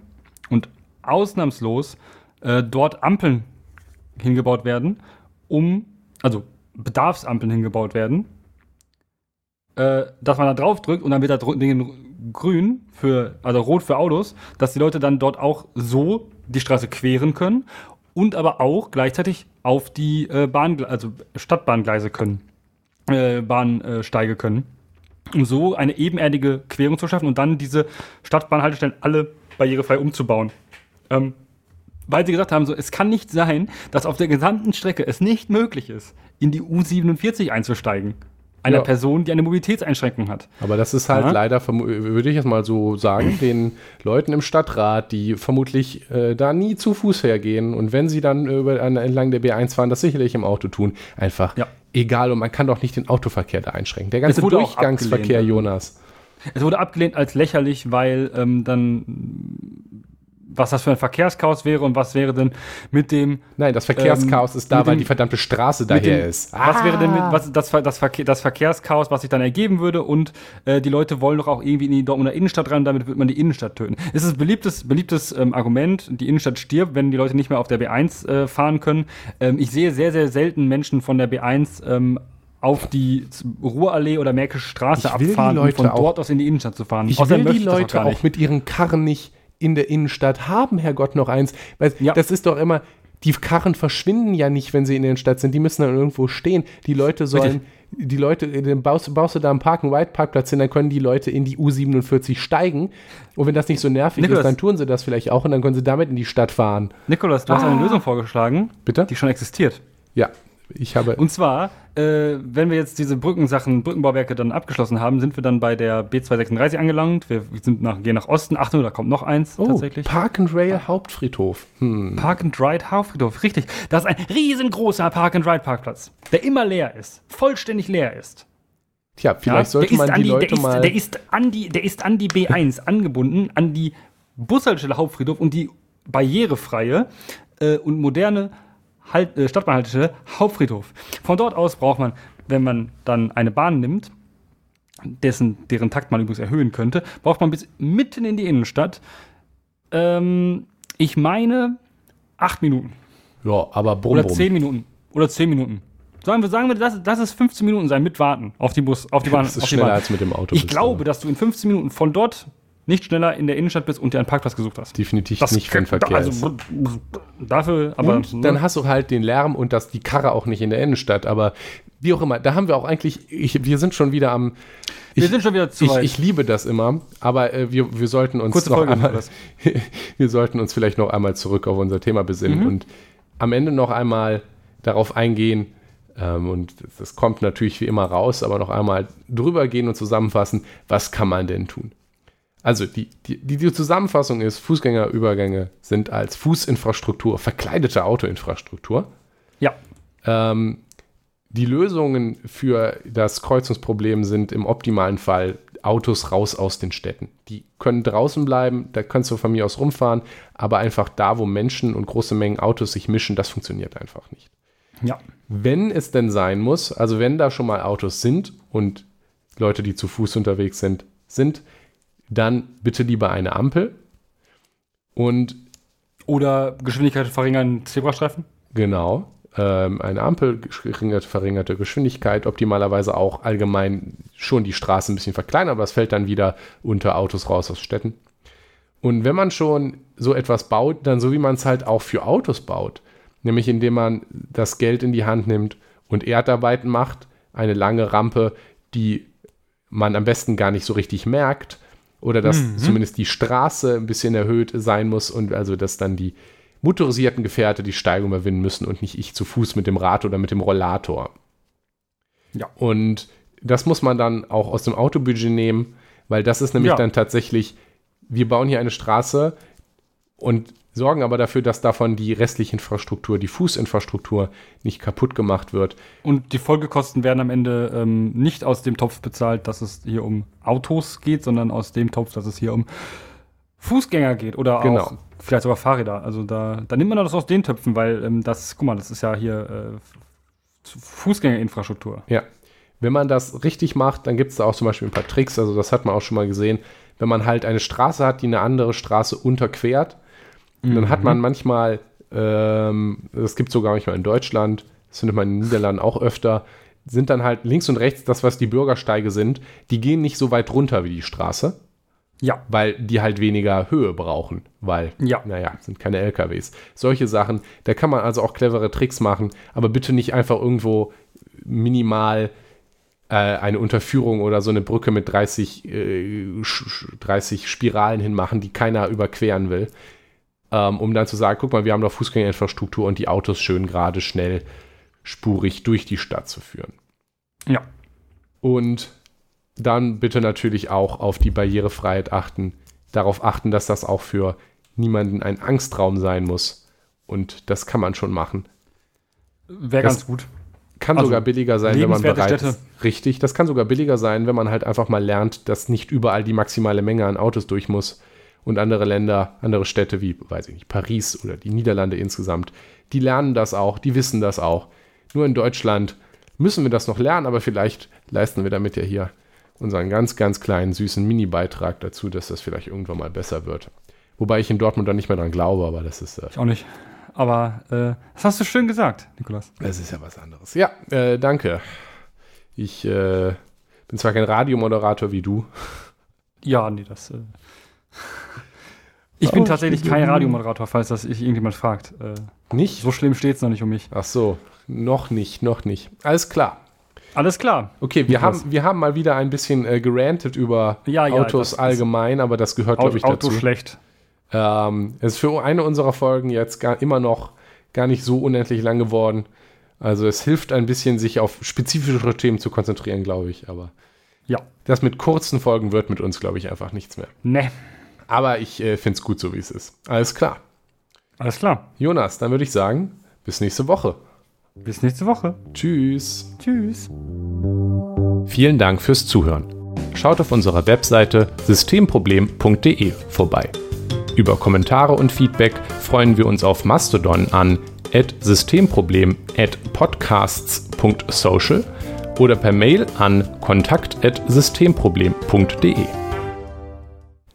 und ausnahmslos äh, dort Ampeln hingebaut werden, um, also Bedarfsampeln hingebaut werden, äh, dass man da drauf drückt und dann wird da Ding grün für, also rot für Autos, dass die Leute dann dort auch so die Straße queren können und aber auch gleichzeitig auf die äh, Bahn, also Stadtbahngleise können, äh, Bahnsteige können, um so eine ebenerdige Querung zu schaffen und dann diese Stadtbahnhaltestellen alle barrierefrei umzubauen. Ähm, weil sie gesagt haben, so, es kann nicht sein, dass auf der gesamten Strecke es nicht möglich ist, in die U47 einzusteigen. Einer Ja. Person, die eine Mobilitätseinschränkung hat. Aber das ist halt Ja. leider, würde ich jetzt mal so sagen, den Leuten im Stadtrat, die vermutlich äh, da nie zu Fuß hergehen und wenn sie dann über, an, entlang der B1 fahren, das sicherlich im Auto tun, einfach Ja. egal und man kann doch nicht den Autoverkehr da einschränken. Der ganze Durchgangsverkehr. Jonas. Es wurde abgelehnt als lächerlich, weil ähm, dann was das für ein Verkehrschaos wäre und was wäre denn mit dem Nein, das Verkehrschaos Ähm, ist da, weil dem- die verdammte Straße daher dem, ist. Was wäre denn mit, Ah. was, das, das, Verkehr, das Verkehrschaos, was sich dann ergeben würde und äh, die Leute wollen doch auch irgendwie in die Dortmunder Innenstadt rein, damit wird man die Innenstadt töten. Es ist ein beliebtes, beliebtes ähm, Argument, die Innenstadt stirbt, wenn die Leute nicht mehr auf der B1 äh, fahren können. Ähm, ich sehe sehr, sehr selten Menschen von der B1 ähm, auf die Ruhrallee oder Märkische Straße abfahren, um Leute von auch- dort aus in die Innenstadt zu fahren. Ich Außerdem will die Leute auch, mit ihren Karren nicht in der Innenstadt haben, Herrgott, noch eins. Weil Ja. das ist doch immer, die Karren verschwinden ja nicht, wenn sie in der Stadt sind. Die müssen dann irgendwo stehen. Die Leute sollen, die Leute, dann baust, baust du da einen Park-and-Ride-Parkplatz hin, dann können die Leute in die U47 steigen. Und wenn das nicht so nervig Nicolas. ist, dann tun sie das vielleicht auch und dann können sie damit in die Stadt fahren. Nikolas, du hast eine Lösung vorgeschlagen, Bitte? die schon existiert. Ja, ich habe. Und zwar, äh, wenn wir jetzt diese Brückensachen, Brückenbauwerke dann abgeschlossen haben, sind wir dann bei der B236 angelangt. Wir sind nach, gehen nach Osten. Achtung, da kommt noch eins oh, tatsächlich. Park and Rail Hauptfriedhof. Hm. Park and Ride Hauptfriedhof, richtig. Das ist ein riesengroßer Park and Ride Parkplatz, der immer leer ist, vollständig leer ist. Tja, vielleicht sollte man die, die Leute der ist, mal. Der ist, an die, der ist an die B1 angebunden, an die Bushaltestelle Hauptfriedhof und die barrierefreie äh, und moderne halt, äh, Stadtbahnhaltestelle Hauptfriedhof. Von dort aus braucht man, wenn man dann eine Bahn nimmt, dessen, deren Takt man übrigens erhöhen könnte, braucht man bis mitten in die Innenstadt. Ähm, ich meine acht Minuten ja, aber brumm, oder zehn Minuten oder zehn Minuten. Sagen wir, sagen wir, lass, lass es 15 Minuten sein mit Warten auf die Bus, auf die Bahn. Das ist auf die schneller Bahn. als mit dem Auto. Ich glaube, aber dass du in 15 Minuten von dort nicht schneller in der Innenstadt bist und dir einen Parkplatz gesucht hast. Definitiv nicht, wenn Verkehr also, Dafür, aber Und dann hast du halt den Lärm und das, die Karre auch nicht in der Innenstadt. Aber wie auch immer, da haben wir auch eigentlich, ich, wir sind schon wieder am. wir ich, sind schon wieder zu ich, weit. ich liebe das immer, aber äh, wir, wir sollten uns Kurze noch Folge, einmal, wir sollten uns vielleicht noch einmal zurück auf unser Thema besinnen Mhm. und am Ende noch einmal darauf eingehen. Ähm, und das kommt natürlich wie immer raus, aber noch einmal drüber gehen und zusammenfassen, was kann man denn tun? Also die, die, die, Zusammenfassung ist, Fußgängerübergänge sind als Fußinfrastruktur, verkleidete Autoinfrastruktur. ja, Ähm, die Lösungen für das Kreuzungsproblem sind im optimalen Fall Autos raus aus den Städten. Die können draußen bleiben, da kannst du von mir aus rumfahren, aber einfach da, wo Menschen und große Mengen Autos sich mischen, das funktioniert einfach nicht. ja. Wenn es denn sein muss, also wenn da schon mal Autos sind und Leute, die zu Fuß unterwegs sind, sind, dann bitte lieber eine Ampel. Und Oder Geschwindigkeit verringern, Zebrastreifen. Genau. Ähm, eine Ampel, verringerte, verringerte Geschwindigkeit, optimalerweise auch allgemein schon die Straße ein bisschen verkleinern, aber es fällt dann wieder unter Autos raus aus Städten. Und wenn man schon so etwas baut, dann so wie man es halt auch für Autos baut, nämlich indem man das Geld in die Hand nimmt und Erdarbeiten macht, eine lange Rampe, die man am besten gar nicht so richtig merkt, oder dass zumindest die Straße ein bisschen erhöht sein muss und also dass dann die motorisierten Gefährte die Steigung überwinden müssen und nicht ich zu Fuß mit dem Rad oder mit dem Rollator. Ja. Und das muss man dann auch aus dem Autobudget nehmen, weil das ist nämlich Ja. dann tatsächlich, wir bauen hier eine Straße und sorgen aber dafür, dass davon die restliche Infrastruktur, die Fußinfrastruktur nicht kaputt gemacht wird. Und die Folgekosten werden am Ende ähm, nicht aus dem Topf bezahlt, dass es hier um Autos geht, sondern aus dem Topf, dass es hier um Fußgänger geht oder Genau. auch vielleicht sogar Fahrräder. Also da, da nimmt man das aus den Töpfen, weil ähm, das, guck mal, das ist ja hier äh, Fußgängerinfrastruktur. Ja. Wenn man das richtig macht, dann gibt es da auch zum Beispiel ein paar Tricks. Also, das hat man auch schon mal gesehen. Wenn man halt eine Straße hat, die eine andere Straße unterquert, dann hat man manchmal, ähm, das gibt es sogar manchmal in Deutschland, das findet man in den Niederlanden auch öfter, sind dann halt links und rechts das, was die Bürgersteige sind, die gehen nicht so weit runter wie die Straße, Ja. weil die halt weniger Höhe brauchen, weil, Ja. naja, sind keine LKWs. Solche Sachen, da kann man also auch clevere Tricks machen, aber bitte nicht einfach irgendwo minimal äh, eine Unterführung oder so eine Brücke mit 30, äh, sch- sch- 30 Spiralen hinmachen, die keiner überqueren will, um dann zu sagen, guck mal, wir haben doch Fußgängerinfrastruktur und die Autos schön gerade, schnell, spurig durch die Stadt zu führen. Ja. Und dann bitte natürlich auch auf die Barrierefreiheit achten, darauf achten, dass das auch für niemanden ein Angstraum sein muss. Und das kann man schon machen. Wäre ganz gut. Kann Also, sogar billiger sein, wenn man bereit Städte. ist. Richtig, das kann sogar billiger sein, wenn man halt einfach mal lernt, dass nicht überall die maximale Menge an Autos durch muss. Und andere Länder, andere Städte wie, weiß ich nicht, Paris oder die Niederlande insgesamt, die lernen das auch, die wissen das auch. Nur in Deutschland müssen wir das noch lernen, aber vielleicht leisten wir damit ja hier unseren ganz, ganz kleinen, süßen Mini-Beitrag dazu, dass das vielleicht irgendwann mal besser wird. Wobei ich in Dortmund dann nicht mehr dran glaube, aber das ist, äh, Ich auch nicht. Aber äh, das hast du schön gesagt, Nikolas. das ist ja was anderes. Ja, äh, danke. Ich äh, bin zwar kein Radiomoderator wie du. Ja, nee, das. Ich bin Oh, tatsächlich kein Radiomoderator, falls das sich irgendjemand fragt. Äh, Nicht? so schlimm steht es noch nicht um mich. Ach so, noch nicht, noch nicht. Alles klar. Alles klar. Okay, wir Niklas. haben, wir haben mal wieder ein bisschen äh, gerantet über Ja, ja, Autos allgemein, aber das gehört, glaube ich, Auto dazu. schlecht. Ähm, es ist für eine unserer Folgen jetzt gar, immer noch gar nicht so unendlich lang geworden. Also es hilft ein bisschen, sich auf spezifischere Themen zu konzentrieren, glaube ich. Aber Ja. das mit kurzen Folgen wird mit uns, glaube ich, einfach nichts mehr. Ne. Aber ich äh, finde es gut, so wie es ist. Alles klar. Alles klar. Jonas, dann würde ich sagen, bis nächste Woche. Bis nächste Woche. Tschüss. Tschüss. Vielen Dank fürs Zuhören. Schaut auf unserer Webseite systemproblem.de vorbei. Über Kommentare und Feedback freuen wir uns auf Mastodon an systemproblem at podcasts.social oder per Mail an kontakt.systemproblem.de.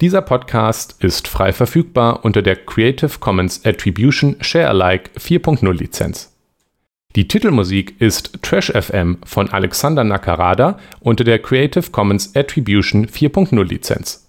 Dieser Podcast ist frei verfügbar unter der Creative Commons Attribution Share Alike 4.0 Lizenz. Die Titelmusik ist Trash FM von Alexander Nakarada unter der Creative Commons Attribution 4.0 Lizenz.